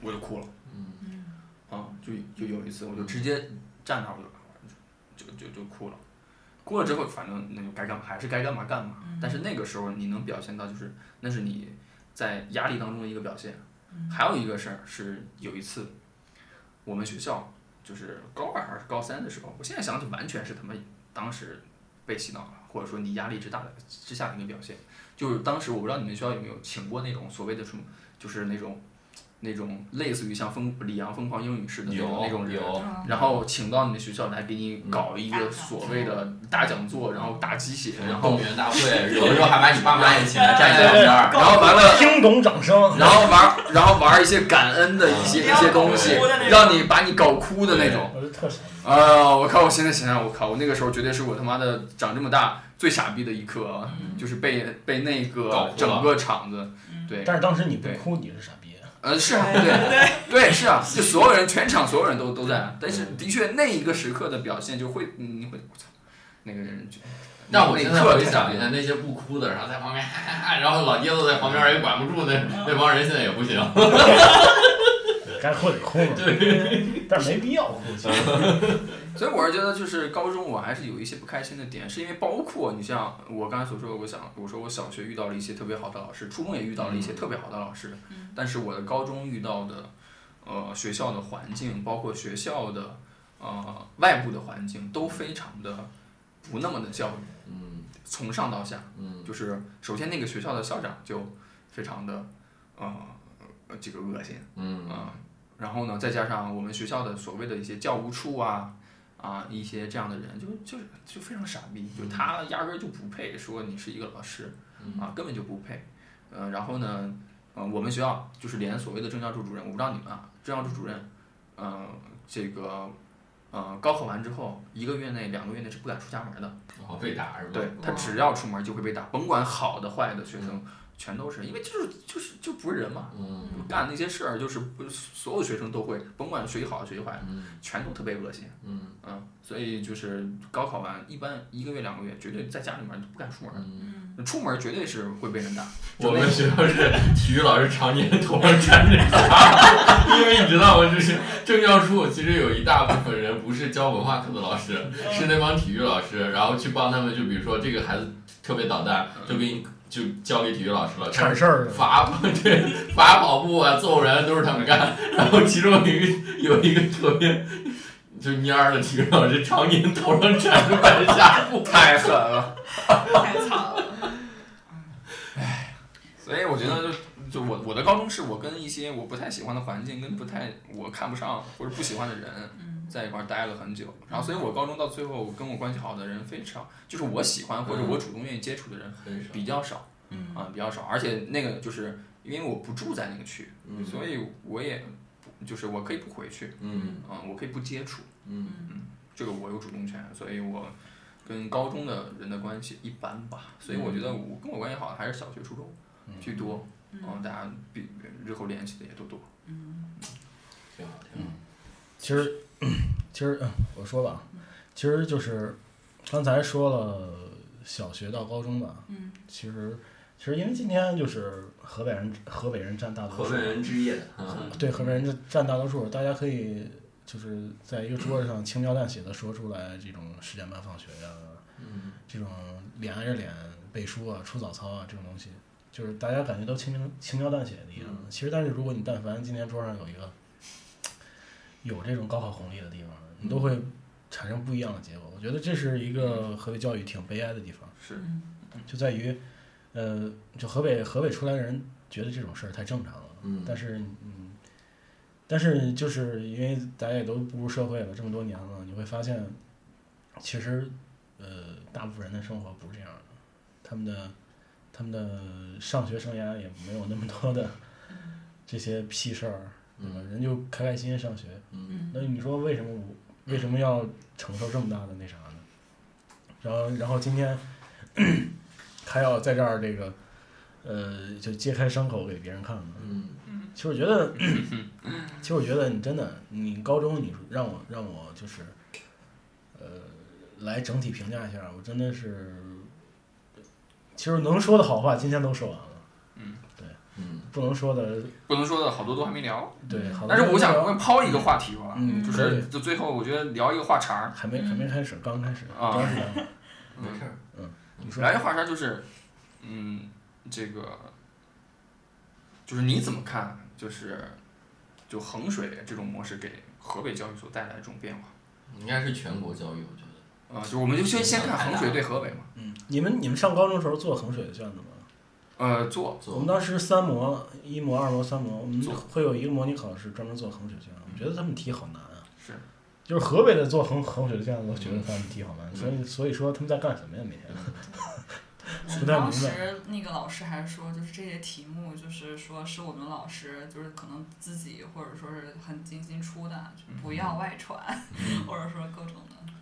我就哭了。嗯啊，就就有一次，我就直接站那儿，我就就就就哭了。哭了之后，反正那就该干嘛还是该干嘛干嘛。但是那个时候你能表现到，就是那是你在压力当中的一个表现。还有一个事儿是有一次，我们学校就是高二还是高三的时候，我现在想起完全是他们当时被洗脑了，或者说你压力之大的之下的一个表现。就是当时我不知道你们学校有没有请过那种所谓的什么，就是那种那种类似于像疯李阳疯狂英语似的那种那种人，有嗯然后请到你的学校来给你搞一个所谓的大讲座，然后大鸡血，然后动员大会，有的时候还把你爸妈也请来站在旁边儿。然后完了，听懂掌声。然后玩然后玩一些感恩的一些一些东西让你把你搞哭的那种。我就特傻。啊！我靠！我现在想想，我靠！我那个时候绝对是我他妈的长这么大最傻逼的一刻啊！就是被被那个整个场子，对，但是当时你不哭，你是傻逼。呃，是啊，对对是啊，就所有人全场所有人都都在，但是的确那一个时刻的表现就会，嗯你会我操，那个人就，但我那一刻现在回太傻逼了想一下，那些不哭的，然后在旁边哈哈哈，然后老爹都在旁边也管不住，那那帮人现在也不行。该哭得哭了。对。但是没必要哭。其实 所以我是觉得就是高中我还是有一些不开心的点，是因为包括你像我刚才所说的，我想我说我小学遇到了一些特别好的老师，初中也遇到了一些特别好的老师，但是我的高中遇到的，呃学校的环境，包括学校的呃外部的环境都非常的不那么的教育，嗯从上到下，嗯就是首先那个学校的校长就非常的呃呃这个恶心，嗯啊，然后呢，再加上我们学校的所谓的一些教务处啊，啊，一些这样的人，就就是就非常傻逼，就他压根儿就不配说你是一个老师，啊，根本就不配。呃，然后呢，呃，我们学校就是连所谓的政教处主任，我不知道你们啊，政教处主任，呃，这个呃，高考完之后一个月内、两个月内是不敢出家门的。哦，被打是吧？对他只要出门就会被打，甭管好的坏的学生，全都是因为就是就是就不是人嘛，嗯干那些事儿就是不所有学生都会，甭管学习好学习坏，嗯全都特别恶心。嗯嗯，所以就是高考完一般一个月两个月，绝对在家里面都不敢出门，嗯。出门绝对是会被人打。我们学校是体育老师常年头上沾着沙，因为你知道吗？就是政教处其实有一大部分人不是教文化课的老师，是那帮体育老师，然后去帮他们，就比如说这个孩子特别捣蛋，就给你就交给体育老师了，铲事儿的，罚 对罚跑步啊、揍人都是他们干，然后其中有一个有一个特别就蔫儿的体育老师，常年头上缠着白纱布，太狠了。太惨了。所以我觉得就就我我的高中是我跟一些我不太喜欢的环境，跟不太我看不上或者不喜欢的人。嗯在一块儿待了很久，然后所以我高中到最后跟我关系好的人非常，就是我喜欢或者我主动愿意接触的人很。比较少嗯。啊、比较少，而且那个就是因为我不住在那个区，嗯。所以我也不就是我可以不回去，嗯。啊、我可以不接触，嗯。这个我有主动权，所以我跟高中的人的关系一般吧，所以我觉得我跟我关系好的还是小学、初中居多，嗯。嗯，大家比日后联系的也都多。嗯。挺好挺好。其实，其实，嗯我说吧，其实就是刚才说了小学到高中吧，嗯。其实，其实因为今天就是河北人，河北人占大多数，河北人之夜，啊对河北人占占大多数，大家可以就是在一个桌子上轻描淡写的说出来这种十点半放学呀、嗯。这种脸挨着脸背书啊、出早操啊这种东西，就是大家感觉都轻轻轻描淡写的一样。嗯。其实，但是如果你但凡今天桌上有一个有这种高考红利的地方，你都会产生不一样的结果。我觉得这是一个河北教育挺悲哀的地方，是，嗯。就在于，呃，就河北河北出来的人觉得这种事儿太正常了，嗯。但是嗯，但是就是因为大家也都步入社会了这么多年了，你会发现，其实呃，大部分人的生活不是这样的，他们的他们的上学生涯也没有那么多的这些屁事儿，对吧？嗯人就开开心心上学。嗯那你说为什么我为什么要承受这么大的那啥呢？然后然后今天 还要在这儿这个呃，就揭开伤口给别人看呢？嗯其实我觉得，其实我觉得你真的，你高中你让我让我就是，呃，来整体评价一下，我真的是，其实能说的好话今天都说完了，嗯不能说的不能说的好多都还没聊。对，好但是我想抛一个话题吧，嗯，就是就最后我觉得聊一个话茬儿，还没还没开始，刚开始，啊没事儿。你说聊一个话茬就是，嗯，这个就是你怎么看？就是就衡水这种模式给河北教育所带来的这种变化？应该是全国教育，我觉得。啊、就我们就先先看衡水对河北嘛。嗯，你们你们上高中时候做衡水的卷子吗？呃，做做我们当时三模，一模、二模、三模，我们会有一个模拟考试专门做衡水卷。我觉得他们题好难啊。是，就是河北的做衡衡水的卷子，我觉得他们题好难，嗯所以所以说他们在干什么呀？每天 我们当。时那个老师还说，就是这些题目，就是说是我们老师就是可能自己或者说是很精心出的，就不要外传，嗯 或者说各种的。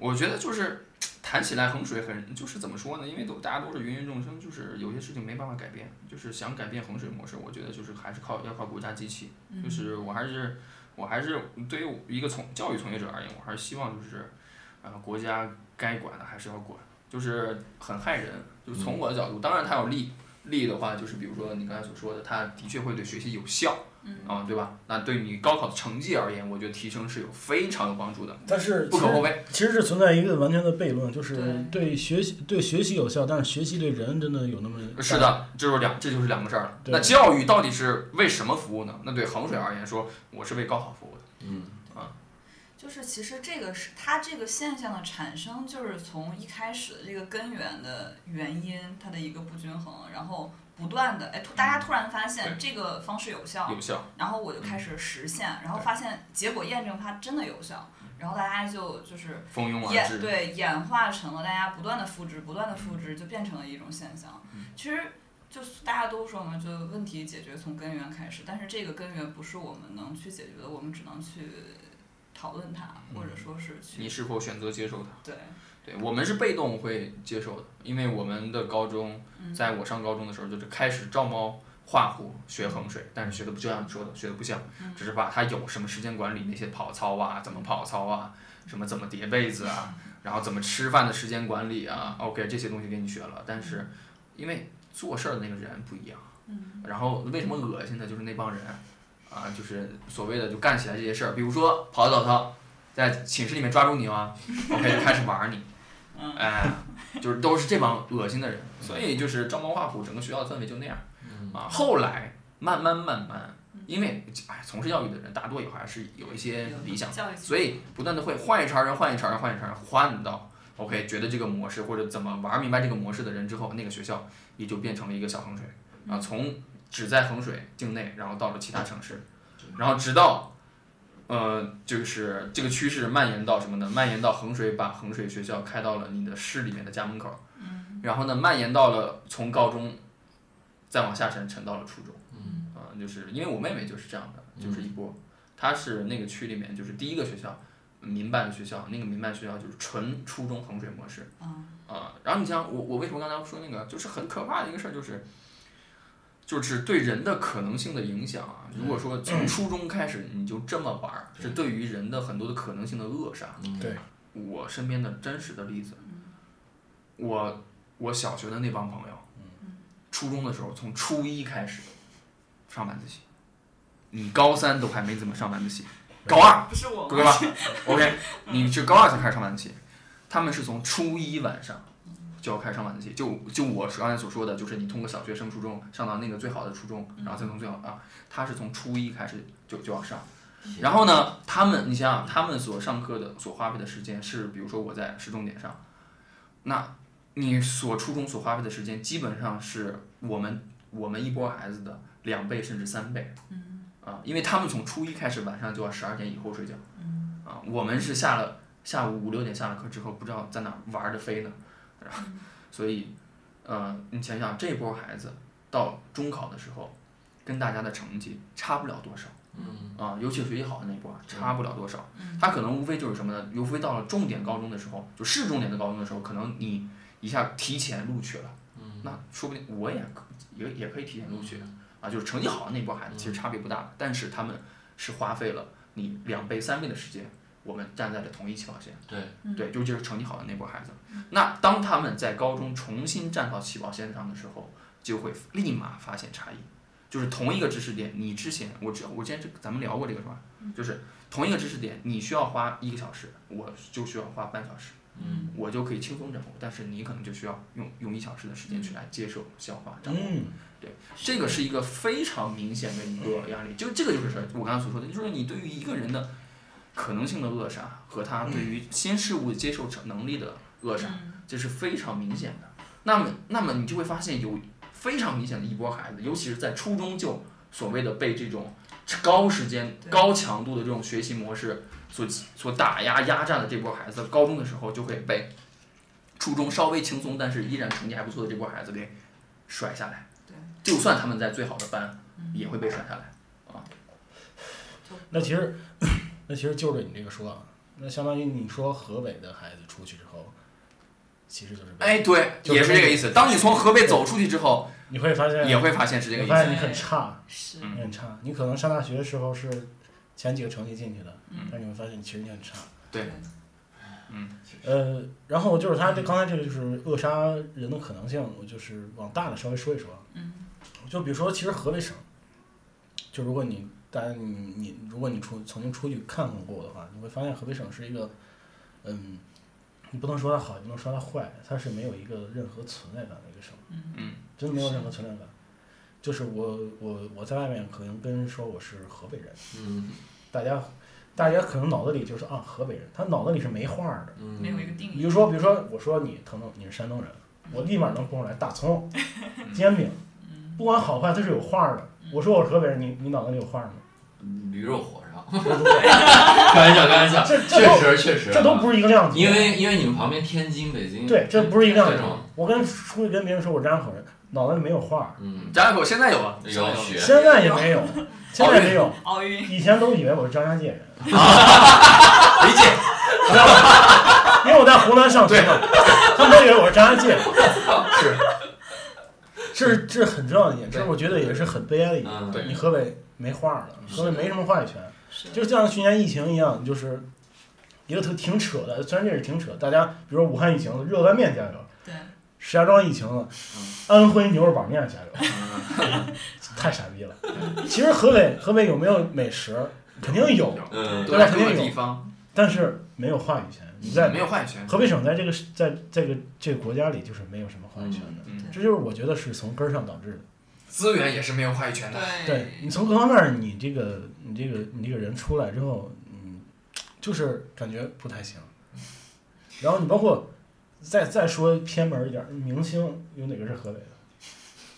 我觉得就是谈起来衡水很就是怎么说呢？因为都大家都是芸芸众生，就是有些事情没办法改变，就是想改变衡水模式，我觉得就是还是靠要靠国家机器。嗯就是我还是我还是对于一个从教育从业者而言，我还是希望就是呃国家该管的还是要管，就是很害人。就是从我的角度，当然它有利利的话，就是比如说你刚才所说的，它的确会对学习有效嗯啊、对吧？那对你高考的成绩而言，我觉得提升是有非常有帮助的，但是不可厚非。其实是存在一个完全的悖论，就是对对学习对学习有效，但是学习对人真的有那么是的，这就是两，这就是两个事儿了。那教育到底是为什么服务呢？那对衡水而言说，我是为高考服务的。嗯啊就是其实这个是它这个现象的产生，就是从一开始的这个根源的原因，它的一个不均衡，然后不断的哎，突大家突然发现这个方式有效，有效，然后我就开始实现，然后发现结果验证它真的有效，然后大家就就是蜂拥而至。演对演化成了大家不断的复制，不断的复制，就变成了一种现象。其实就大家都说嘛，就问题解决从根源开始，但是这个根源不是我们能去解决的，我们只能去讨论它，或者说是去你是否选择接受它？对，对我们是被动会接受的，因为我们的高中，嗯在我上高中的时候就是开始照猫画虎学衡水，但是学的不就像你说的，学的不像，嗯只是把它有什么时间管理那些跑操啊，怎么跑操啊，什么怎么叠被子啊，然后怎么吃饭的时间管理啊，OK 这些东西给你学了，但是因为做事儿的那个人不一样，嗯然后为什么恶心呢？就是那帮人啊，就是所谓的就干起来这些事儿，比如说跑早操，在寝室里面抓住你啊，OK 就开始玩你。嗯哎，就是都是这帮恶心的人，所以就是照猫画虎，整个学校的氛围就那样嗯啊。后来慢慢慢慢，因为哎，从事教育的人大多也还是有一些理想，所以不断的会换一茬人，换一茬人，换一茬人，换到 OK 觉得这个模式或者怎么玩明白这个模式的人之后，那个学校也就变成了一个小衡水啊，从只在衡水境内，然后到了其他城市，然后直到。呃，就是这个趋势蔓延到什么呢？蔓延到衡水，把衡水学校开到了你的市里面的家门口，嗯然后呢，蔓延到了从高中，再往下沉，沉到了初中。嗯啊、就是因为我妹妹就是这样的，就是一波，她是那个区里面就是第一个学校，民办的学校，那个民办学校就是纯初中衡水模式。嗯啊、然后你像我，我为什么刚才说那个，就是很可怕的一个事儿，就是，就是对人的可能性的影响啊。如果说从初中开始你就这么玩儿，是对于人的很多的可能性的扼杀。嗯。对。我身边的真实的例子，我我小学的那帮朋友，初中的时候从初一开始上晚自习，你高三都还没怎么上晚自习，高二不是我对吧？OK，你是高二才开始上晚自习，他们是从初一晚上就要开始上晚自习，就就我刚才所说的，就是你通过小学升初中，上到那个最好的初中，然后再从最好啊，他是从初一开始就就要上。然后呢，他们你想想，他们所上课的所花费的时间是，比如说我在市重点上，那你所初中所花费的时间，基本上是我们我们一波孩子的两倍甚至三倍。嗯啊，因为他们从初一开始晚上就要十二点以后睡觉。啊，我们是下了下午五六点下了课之后，不知道在哪儿玩的飞呢，然后所以，呃，你想想这波孩子到中考的时候，跟大家的成绩差不了多少。嗯啊，尤其是学习好的那一波啊，差不了多少嗯。他可能无非就是什么呢？无非到了重点高中的时候，就市重点的高中的时候，可能你一下提前录取了，嗯那说不定我也可也也可以提前录取啊。就是成绩好的那波孩子，其实差别不大，但是他们是花费了你两倍三倍的时间，我们站在了同一起跑线。对，对，尤其是成绩好的那波孩子。那当他们在高中重新站到起跑线上的时候，就会立马发现差异。就是同一个知识点，你之前我知我之前这咱们聊过这个是吧？就是同一个知识点，你需要花一个小时，我就需要花半小时，嗯我就可以轻松掌握。但是你可能就需要用用一小时的时间去来接受、消化、掌握。嗯，这个是一个非常明显的一个压力，就这个就是我刚才所说的，就是你对于一个人的可能性的扼杀和他对于新事物接受成能力的扼杀，嗯这是非常明显的。那么，那么你就会发现有非常明显的一波孩子，尤其是在初中就所谓的被这种高时间、高强度的这种学习模式所所打压、压榨的这波孩子，高中的时候就会被初中稍微轻松但是依然成绩还不错的这波孩子给甩下来。对，就算他们在最好的班，嗯也会被甩下来啊。那其实，那其实就着你这个说啊，那相当于你说河北的孩子出去之后，其实就是被哎，对，就是也是这个意思。当你从河北走出去之后，你会发现，也会发现是这个意思。你发现你很差，是很差。你可能上大学的时候是前几个成绩进去的，嗯但你会发现其实你很差。对，嗯呃，然后就是他这刚才这个就是扼杀人的可能性，我就是往大了稍微说一说。嗯就比如说，其实河北省，就如果你大家你你如果你出曾经出去看看过的话，你会发现河北省是一个，嗯，你不能说它好，也不能说它坏，它是没有一个任何存在感的一个省，嗯嗯真的没有任何存在感。就是我我我在外面可能跟人说我是河北人，嗯大家大家可能脑子里就是啊河北人，他脑子里是没画的。嗯，没有一个定义。比如说，比如说，我说你腾腾，你是山东人，我立马能蹦出来大葱、煎饼，嗯不管好坏，它是有画儿的。我说我是河北人，你你脑子里有画吗？驴肉火烧，开玩笑，开玩笑，这这确实确实，这都不是一个量级。因为因为你们旁边天津、北京，对，这不是一个量级。我跟出去跟别人说我张家口人，脑子里没有画，嗯，张家口现在有啊，有雪，现在也没有，现在没有。奥运以前都以为我是张家界人，理解。因为我在湖南上学嘛，他们都以为我是张家界人。是，这是这是很重要的一点，这是我觉得也是很悲哀的一点。你河北没话了，河北没什么话语权，就像去年疫情一样，就是一个特挺扯的，虽然这是挺扯，大家比如说武汉疫情，热干面加油；对，石家庄疫情了，安徽牛肉板面加油，太傻逼了。其实河北河北有没有美食，肯定有，嗯，都在各个地方，但是没有话语权。你在没有话语权。河北省在这个在这个这个国家里就是没有什么话语权的，嗯，这就是我觉得是从根儿上导致的。资源也是没有话语权的。对你从各方面儿，你这个你这个你这个人出来之后，嗯，就是感觉不太行。然后你包括再再说偏门儿一点儿，明星有哪个是河北的？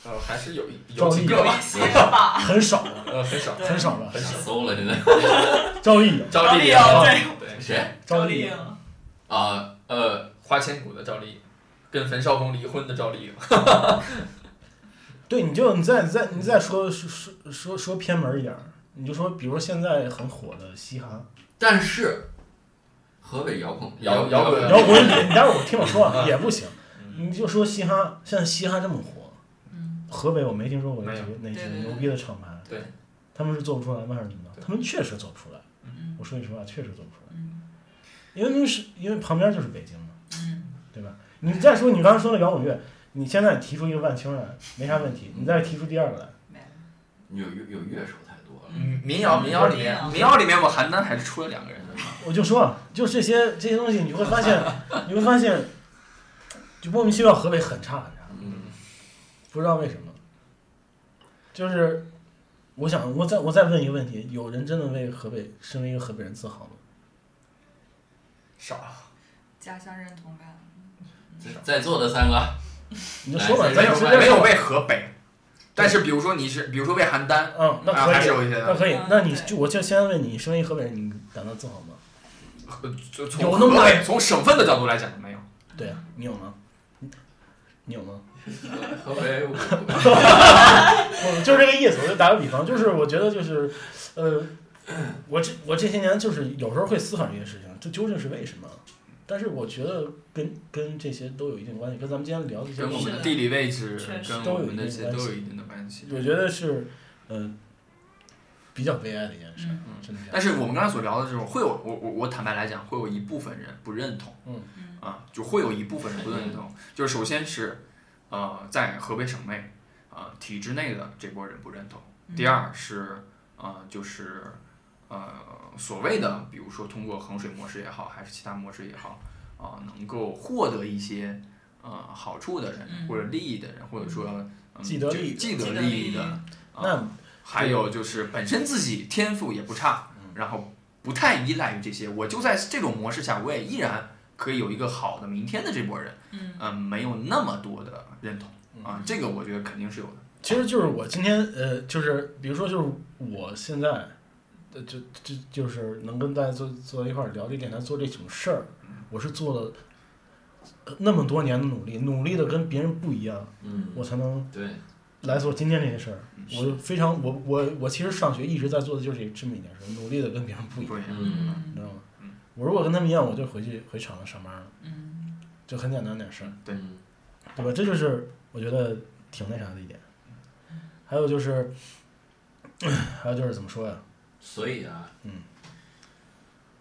呃，还是有赵丽有几个吧，很少了，呃，很少。很少了。很少搜了现在，赵丽颖，赵丽颖，赵丽颖对，谁赵丽颖，啊？呃，花千骨的赵丽颖，跟冯绍峰离婚的赵丽颖。对，你就你再再你再说说说说说偏门儿一点儿，你就说，比如说现在很火的嘻哈但是河北摇滚摇摇滚摇滚，你待会儿我听我说啊，也不行。嗯 你就说嘻哈，现在嘻哈这么火，嗯，河北我没听说过有没有几个那几对对对个牛逼的厂牌，对，他们是做不出来吗？还是怎么他们确实做不出来。嗯我说句实话，确实做不出来，嗯因为是因为旁边就是北京嘛，嗯，对吧？你再说你刚才说的摇滚乐，你现在提出一个万青来没啥问题，你再提出第二个来，有有有乐手太多了，嗯，民谣民谣里面，民谣里面我邯郸还是出了两个人的。我就说，就这些这些东西，你会发现，你会发现，就莫名其妙河北很差很差，嗯，不知道为什么。就是，我想我再我再问一个问题：有人真的为河北身为一个河北人自豪吗？少，家乡认同感，在座的三个，你就说吧，咱没有。没有为河北，但是比如说你是，比如说为邯郸，嗯，那啊可以，还是有一些的。那可以那你就我就先问你，身为河北人，你感到自豪吗？呃就从有那么河北从省份的角度来讲没有。对啊，你有吗？你有吗？河北我我 就是这个意思，我就打个比方，就是我觉得就是，呃，我这我这些年就是有时候会思考这些事情，这究竟是为什么？但是我觉得跟跟这些都有一定关系，跟咱们今天聊的这些跟我们的地理位置跟我们的这些都有一定的关系。我觉得是，嗯，比较悲哀的一件事，嗯真的。但是我们刚才所聊的这种，会有我我我坦白来讲，会有一部分人不认同，嗯啊，就会有一部分人不认同。就是首先是，呃，在河北省内，呃，体制内的这波人不认同。嗯第二是，呃，就是，呃，所谓的，比如说通过衡水模式也好，还是其他模式也好，啊、能够获得一些呃好处的人，嗯。或者利益的人，或者说、嗯、既得利益既得利益的，啊那还有就是本身自己天赋也不差，然后不太依赖于这些，我就在这种模式下，我也依然可以有一个好的明天的这波人，嗯。嗯、没有那么多的认同啊，这个我觉得肯定是有的。其实就是我今天呃，就是比如说就是我现在，呃，就就就是能跟大家坐坐在一块儿聊这电台做这种事儿，我是做了呃那么多年的努力，努力的跟别人不一样，嗯，我才能对，来做今天这些事儿。嗯我就非常我我我其实上学一直在做的就是这么一件事，努力的跟别人不一样，你知道吗嗯？我如果跟他们一样，我就回去回厂子上班了，嗯就很简单点事儿。对嗯对吧？这就是我觉得挺那啥的一点。还有就是，还有就是怎么说呀？所以啊，嗯，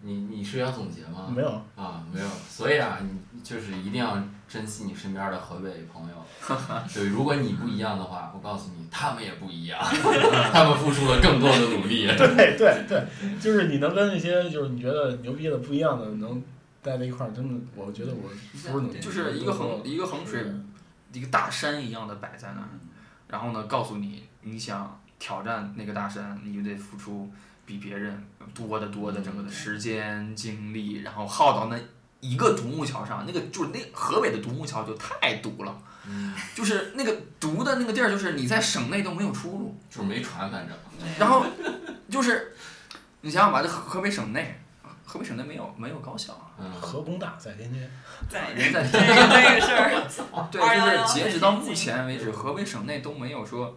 你你是要总结吗？没有，啊，没有，所以啊，你就是一定要珍惜你身边的河北朋友。对，如果你不一样的话，我告诉你，他们也不一样，他们付出了更多的努力。对对对，就是你能跟那些就是你觉得牛逼的不一样的能待在一块儿，真的，我觉得我不是努力，就是一个衡一个衡水一个大山一样的摆在那儿，然后呢，告诉你你想挑战那个大山，你就得付出比别人多得多的整个的时间精力，然后耗到那一个独木桥上，那个就是那河北的独木桥就太堵了，嗯，就是那个堵的那个地儿，就是你在省内都没有出路，就是没船，反正。然后就是你想想吧，这河河北省内。河北省内没有没有高校啊，嗯，河工大在天津，在人在天津这个事儿，对，就是截止到目前为止，河北省内都没有说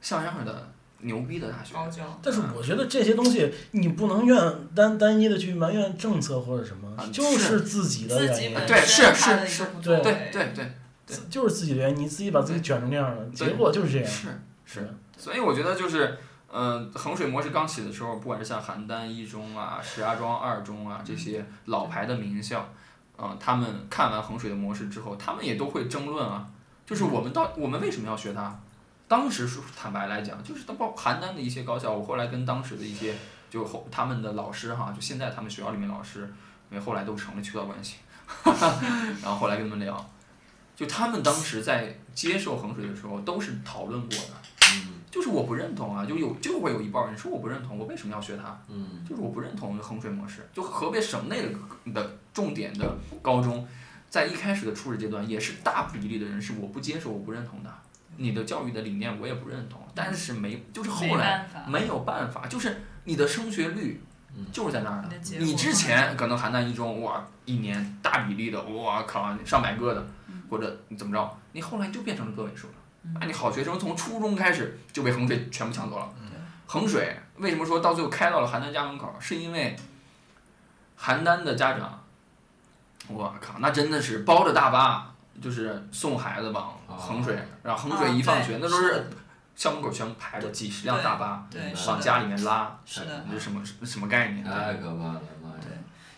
像样的牛逼的大学。高教。但是我觉得这些东西你不能怨单单一的去埋怨政策或者什么啊，就是自己的原因对是是是对对对对，就是自己的原因，你自己把自己卷成这样的，结果就是这样。是是，所以我觉得就是，嗯，衡水模式刚起的时候，不管是像邯郸一中啊、石家庄二中啊这些老牌的名校，嗯，他们看完衡水的模式之后，他们也都会争论啊，就是我们到我们为什么要学它？当时说坦白来讲，就是包括邯郸的一些高校，我后来跟当时的一些就后他们的老师哈，就现在他们学校里面老师，因为后来都成了渠道关系，然后后来跟他们聊，就他们当时在接受衡水的时候都是讨论过的。嗯就是我不认同啊，就有就会有一半人说我不认同，我为什么要学它？嗯就是我不认同衡水模式。就河北省内的的重点的高中，在一开始的初始阶段，也是大比例的人是我不接受、我不认同的。你的教育的理念我也不认同，但是没就是后来，没有办法，就是你的升学率嗯就是在那儿你之前可能邯郸一中哇，一年大比例的，哇靠，上百个的，或者你怎么着，你后来就变成了个位数了。啊，你好学生从初中开始就被衡水全部抢走了。衡水为什么说到最后开到了邯郸家门口？是因为邯郸的家长，我靠，那真的是包着大巴，就是送孩子往衡水，然后衡水一放学，那都是校门口全部排着几十辆大巴往，家里面拉，是的。你这什么什么概念？太可怕了，妈呀！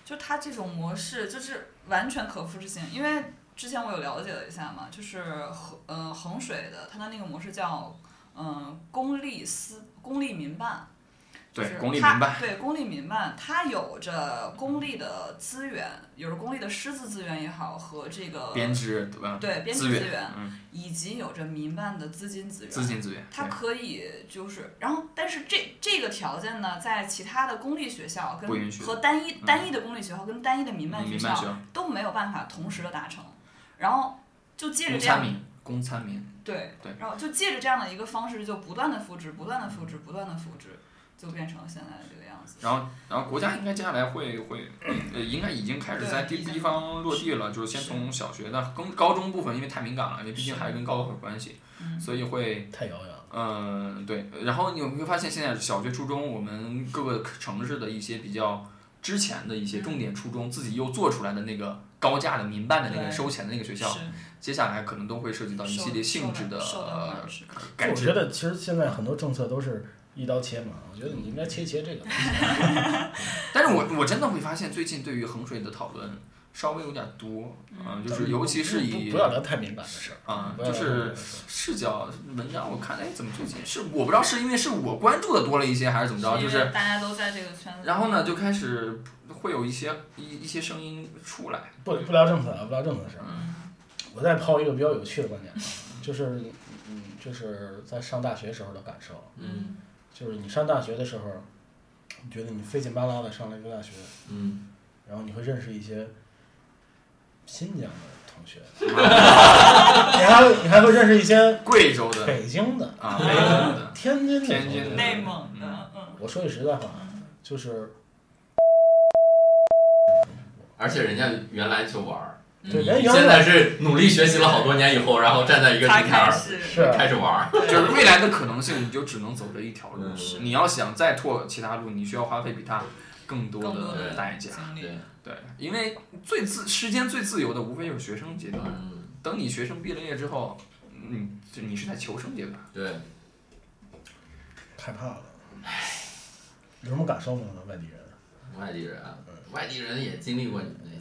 就它这种模式就是完全可复制性，因为之前我有了解了一下嘛，就是衡呃衡水的它的那个模式叫嗯、呃公立私公立民办。对公立民办对公立民办，它有着公立的资源，有着公立的师资资源也好，和这个编制对吧？对编制资源资源，嗯，以及有着民办的资金资源。资金资源，它可以就是，然后但是这这个条件呢，在其他的公立学校跟不允许和单一嗯单一的公立学校跟单一的民办学校都没有办法同时的达成，然后就借着这样公参民，对对然后就借着这样的一个方式，就不断的复制，不断的复制，不断的复制，就变成了现在的这个样子。然后，然后国家应该接下来会会，呃，应该已经开始在地地方落地了，就是先从小学的，跟高中部分因为太敏感了，因为毕竟还是跟高考有关系，嗯所以会，太遥远了。嗯、对。然后你会发现，现在小学、初中，我们各个城市的一些比较之前的一些重点初中，自己又做出来的那个高价的民办的那个收钱的那个学校，接下来可能都会涉及到一系列性质的改制我觉。得其实现在很多政策都是一刀切嘛，我觉得你应该切一切这个。但是我我真的会发现，最近对于衡水的讨论稍微有点多，嗯、就是尤其是以不不要聊太敏感的事儿啊就是视角文章，我看哎，怎么最近是我不知道是因为是我关注的多了一些，还是怎么着，就是大家都在这个圈子。然后呢，就开始会有一些一一些声音出来，不不聊政策啊，不聊政策的事儿。嗯我再抛一个比较有趣的观点啊，就是嗯，就是在上大学时候的感受，嗯就是你上大学的时候，你觉得你费劲巴拉的上了一个大学，嗯。然后你会认识一些新疆的同学，你还会你还会认识一些贵州的北京的、啊，北京的，天津的、天津的内蒙的，嗯，我说句实在话，就是而且人家原来就玩儿，你对现在是努力学习了好多年以后，然后站在一个才平台儿开始是开始玩儿。就是未来的可能性，你就只能走这一条路嗯。你要想再拓其他路，你需要花费比他更多的的代价。对，对，因为最自时间最自由的，无非就是学生阶段。嗯等你学生毕了业之后，你，就你是在求生阶段。对，害怕了。有什么感受吗？外地人？外地人啊，外地人也经历过你们那些。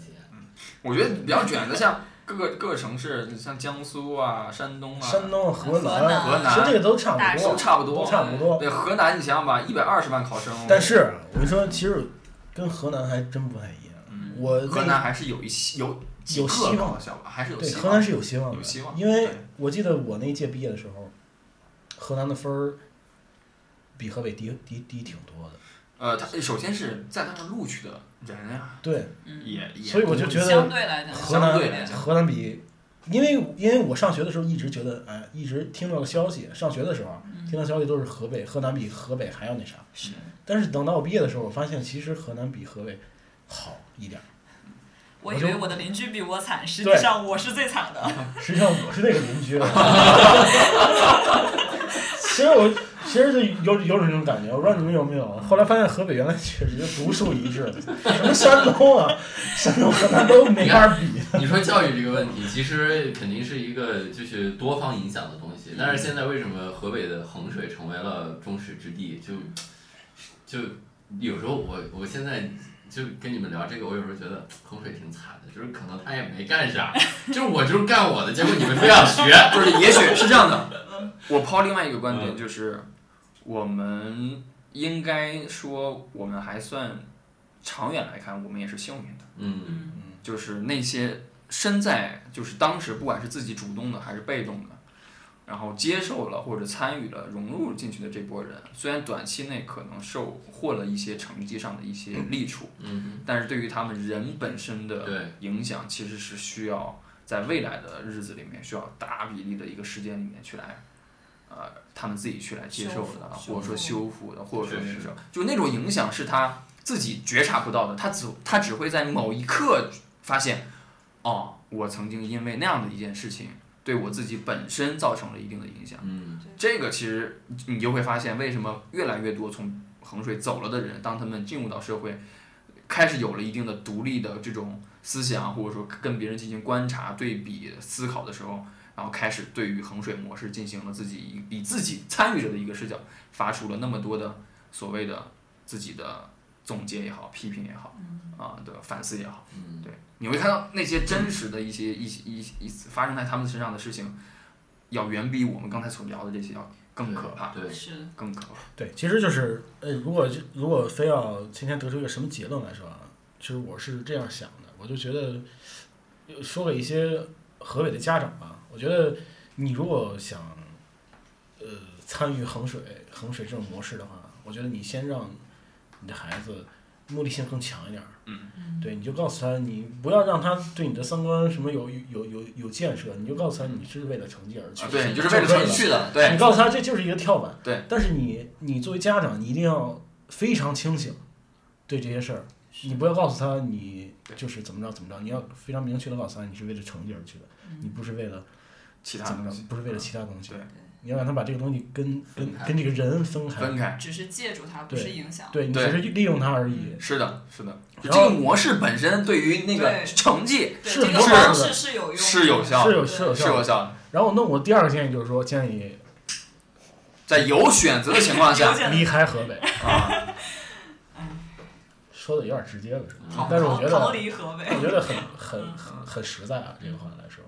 我觉得比较卷的，像各个各个城市，像江苏啊、山东啊，山东、河河南河南其实这个都差不多，都差不多。差不多。对，河南你想想吧，一百二十万考生，但是我跟你说，其实跟河南还真不太一样。嗯我河南还是有一些有有希望还是有对希望。河南是有希望的，有希望因为我记得我那一届毕业的时候，河南的分儿比河北低低低挺多的。呃，他首先是在那儿录取的人呀，对，嗯，也也所以我就觉相得对来讲，河南相对来讲河南比，因为因为我上学的时候一直觉得，哎，一直听到个消息，上学的时候嗯听到消息都是河北，河南比河北还要那啥。是但是等到我毕业的时候，我发现其实河南比河北好一点儿。我以为我的邻居比我惨，实际上我是最惨的。实际上我是那个邻居。其实我其实就有有种这种感觉，我不知道你们有没有。后来发现河北原来确实就独树一帜，什么山东啊、山东、河南都没法比。你说教育这个问题，其实肯定是一个就是多方影响的东西。但是现在为什么河北的衡水成为了众矢之的？就就有时候我我现在就跟你们聊这个，我有时候觉得衡水挺惨的，就是可能他也没干啥，就是我就是干我的，结果你们非要学。就是也许是这样的。我抛另外一个观点，就是我们应该说，我们还算长远来看，我们也是幸运的。嗯嗯就是那些身在就是当时不管是自己主动的还是被动的，然后接受了或者参与了融入进去的这波人，虽然短期内可能受获了一些成绩上的一些利处，嗯，但是对于他们人本身的影响，其实是需要在未来的日子里面需要大比例的一个时间里面去来。呃，他们自己去来接受的，或者说修复。的，或者说是就那种影响是他自己觉察不到的，他只他只会在某一刻发现，哦，我曾经因为那样的一件事情，对我自己本身造成了一定的影响。嗯。这个其实你就会发现，为什么越来越多从衡水走了的人，当他们进入到社会，开始有了一定的独立的这种思想，或者说跟别人进行观察、对比、思考的时候，然后开始对于衡水模式进行了自己以以自己参与者的一个视角，发出了那么多的所谓的自己的总结也好、批评也好，啊的反思也好。嗯，对，你会看到那些真实的一些一些一一发生在他们身上的事情，要远比我们刚才所聊的这些要更可怕，对，是更可怕。对，其实就是，呃，如果就如果非要今天得出一个什么结论来说啊，其实我是这样想的，我就觉得，呃说给一些河北的家长吧，我觉得你如果想，呃，参与衡水衡水这种模式的话，我觉得你先让你的孩子目的性更强一点儿，嗯，对，你就告诉他，你不要让他对你的三观什么有有有有建设，你就告诉他你是为了成绩而去，啊，对，你就是为了成绩去的，对你，告诉他这就是一个跳板。对。但是你你作为家长，你一定要非常清醒，对这些事儿，你不要告诉他你就是怎么着怎么着，你要非常明确的告诉他你是为了成绩而去的，你不是为了其他东西，不是为了其他东西。对你要让他把这个东西跟跟跟这个人分开。分开，只是借助它，不对是影响。对你只是利用它而已。是的，是的。这个模式本身对于那个成绩，是这个有方是式是有用的，是有效，是有是有是效的。有效的，然后，那我第二个建议就是说，建议在有选择的情况下离开河北。啊，说的有点直接了，是但是我觉得。我觉得很很很很实在啊，这个话来说，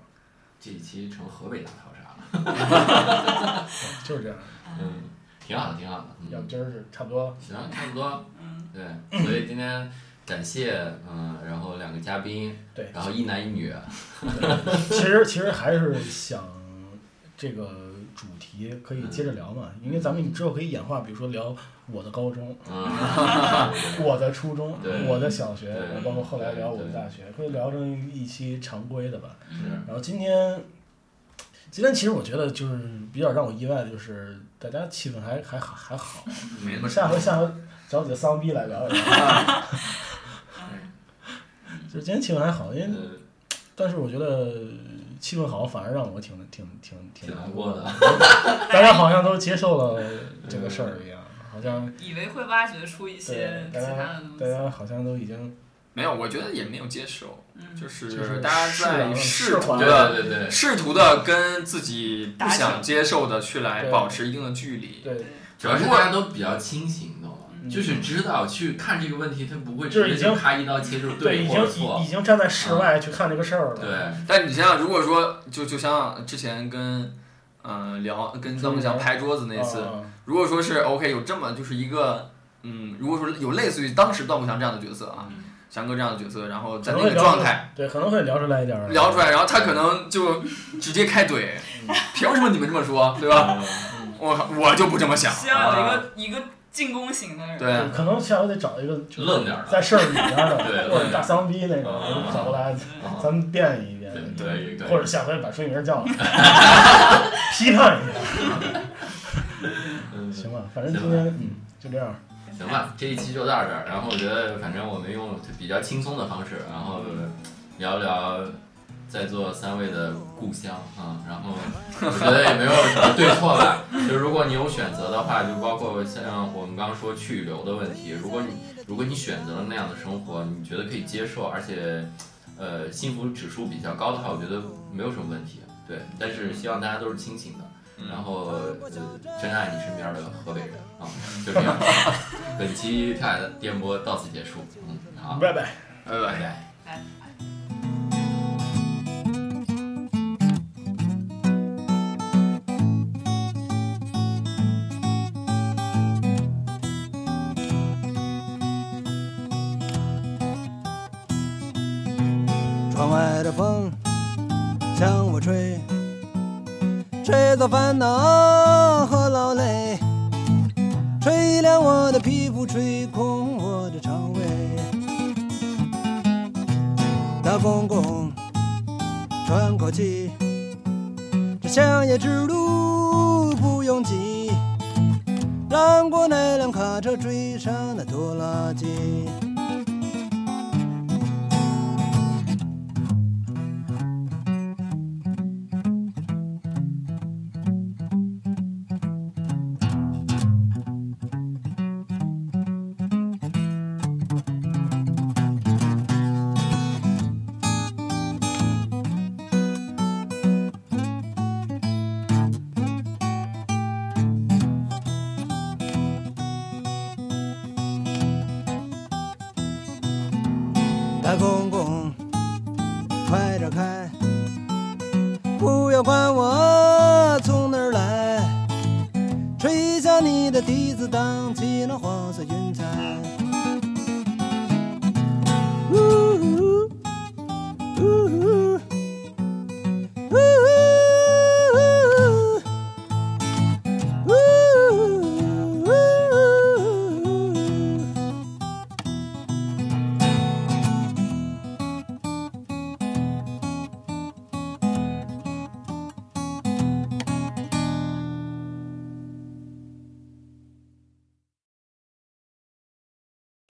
这一期成河北大逃杀了，就是这样。嗯，挺好的，挺好的，嗯，要不今儿是差不多。行，差不多，嗯，对，所以今天感谢，嗯，然后两个嘉宾，对，然后一男一女，其实其实还是想这个主题可以接着聊嘛，因为咱们之后可以演化，比如说聊我的高中、嗯，我的初中、我的小学对，包括后来聊我的大学，可以聊成一期常规的吧。然后今天，今天其实我觉得就是比较让我意外的就是大家气氛还还好还好，下回下回找几个丧逼来聊一聊。就是今天气氛还好，因为呃，但是我觉得气氛好，反而让我挺挺挺挺难过的。大家好像都接受了这个事儿一样，好像以为会挖掘出一些其他的东西大西。家好像都已经没有，我觉得也没有接受，嗯，就是就是大家在试图的对对对，试图的跟自己不想接受的去来保持一定的距离。对，主要是大家都比较清醒，懂吗？嗯就是知道去看这个问题，他不会就是已经直接就咔一刀切就对，已或者错经已已，经站在室外去看这个事儿了。对，但你想想，如果说就就像之前跟嗯、呃聊跟张梦祥拍桌子那次，啊如果说是 OK 有这么就是一个嗯，如果说有类似于当时段慕祥这样的角色啊，嗯翔哥这样的角色，然后在那个状态对，可能会聊出来一点儿聊出来，然后他可能就直接开怼，凭什么你们这么说，对吧？我我就不这么想，需要一啊个一个进攻型的人。对可能下回得找一个就是愣点儿的在事儿里边的，对或者大丧逼那种嗯，找过来，啊咱们辩一辩，对对对或者下回把孙明叫来，批判一下，嗯行吧？反正今天嗯就这样，行吧，这一期就到这儿。然后我觉得，反正我们用比较轻松的方式，然后聊聊在座三位的故乡啊。然后我觉得也没有什么对错吧。就如果你有选择的话，就包括像我们刚刚说去留的问题，如果你如果你选择了那样的生活，你觉得可以接受，而且呃幸福指数比较高的话，我觉得没有什么问题。对，但是希望大家都是清醒的。然后，呃，珍爱你身边的河北人啊，就这样。本期跳海的电波到此结束，嗯，好，拜拜。拜拜。拜拜。拜。吹走烦恼和劳累，吹亮我的皮肤，吹空我的肠胃。大公公喘口气，这乡野之路不拥挤，让过那辆卡车追上那拖拉机。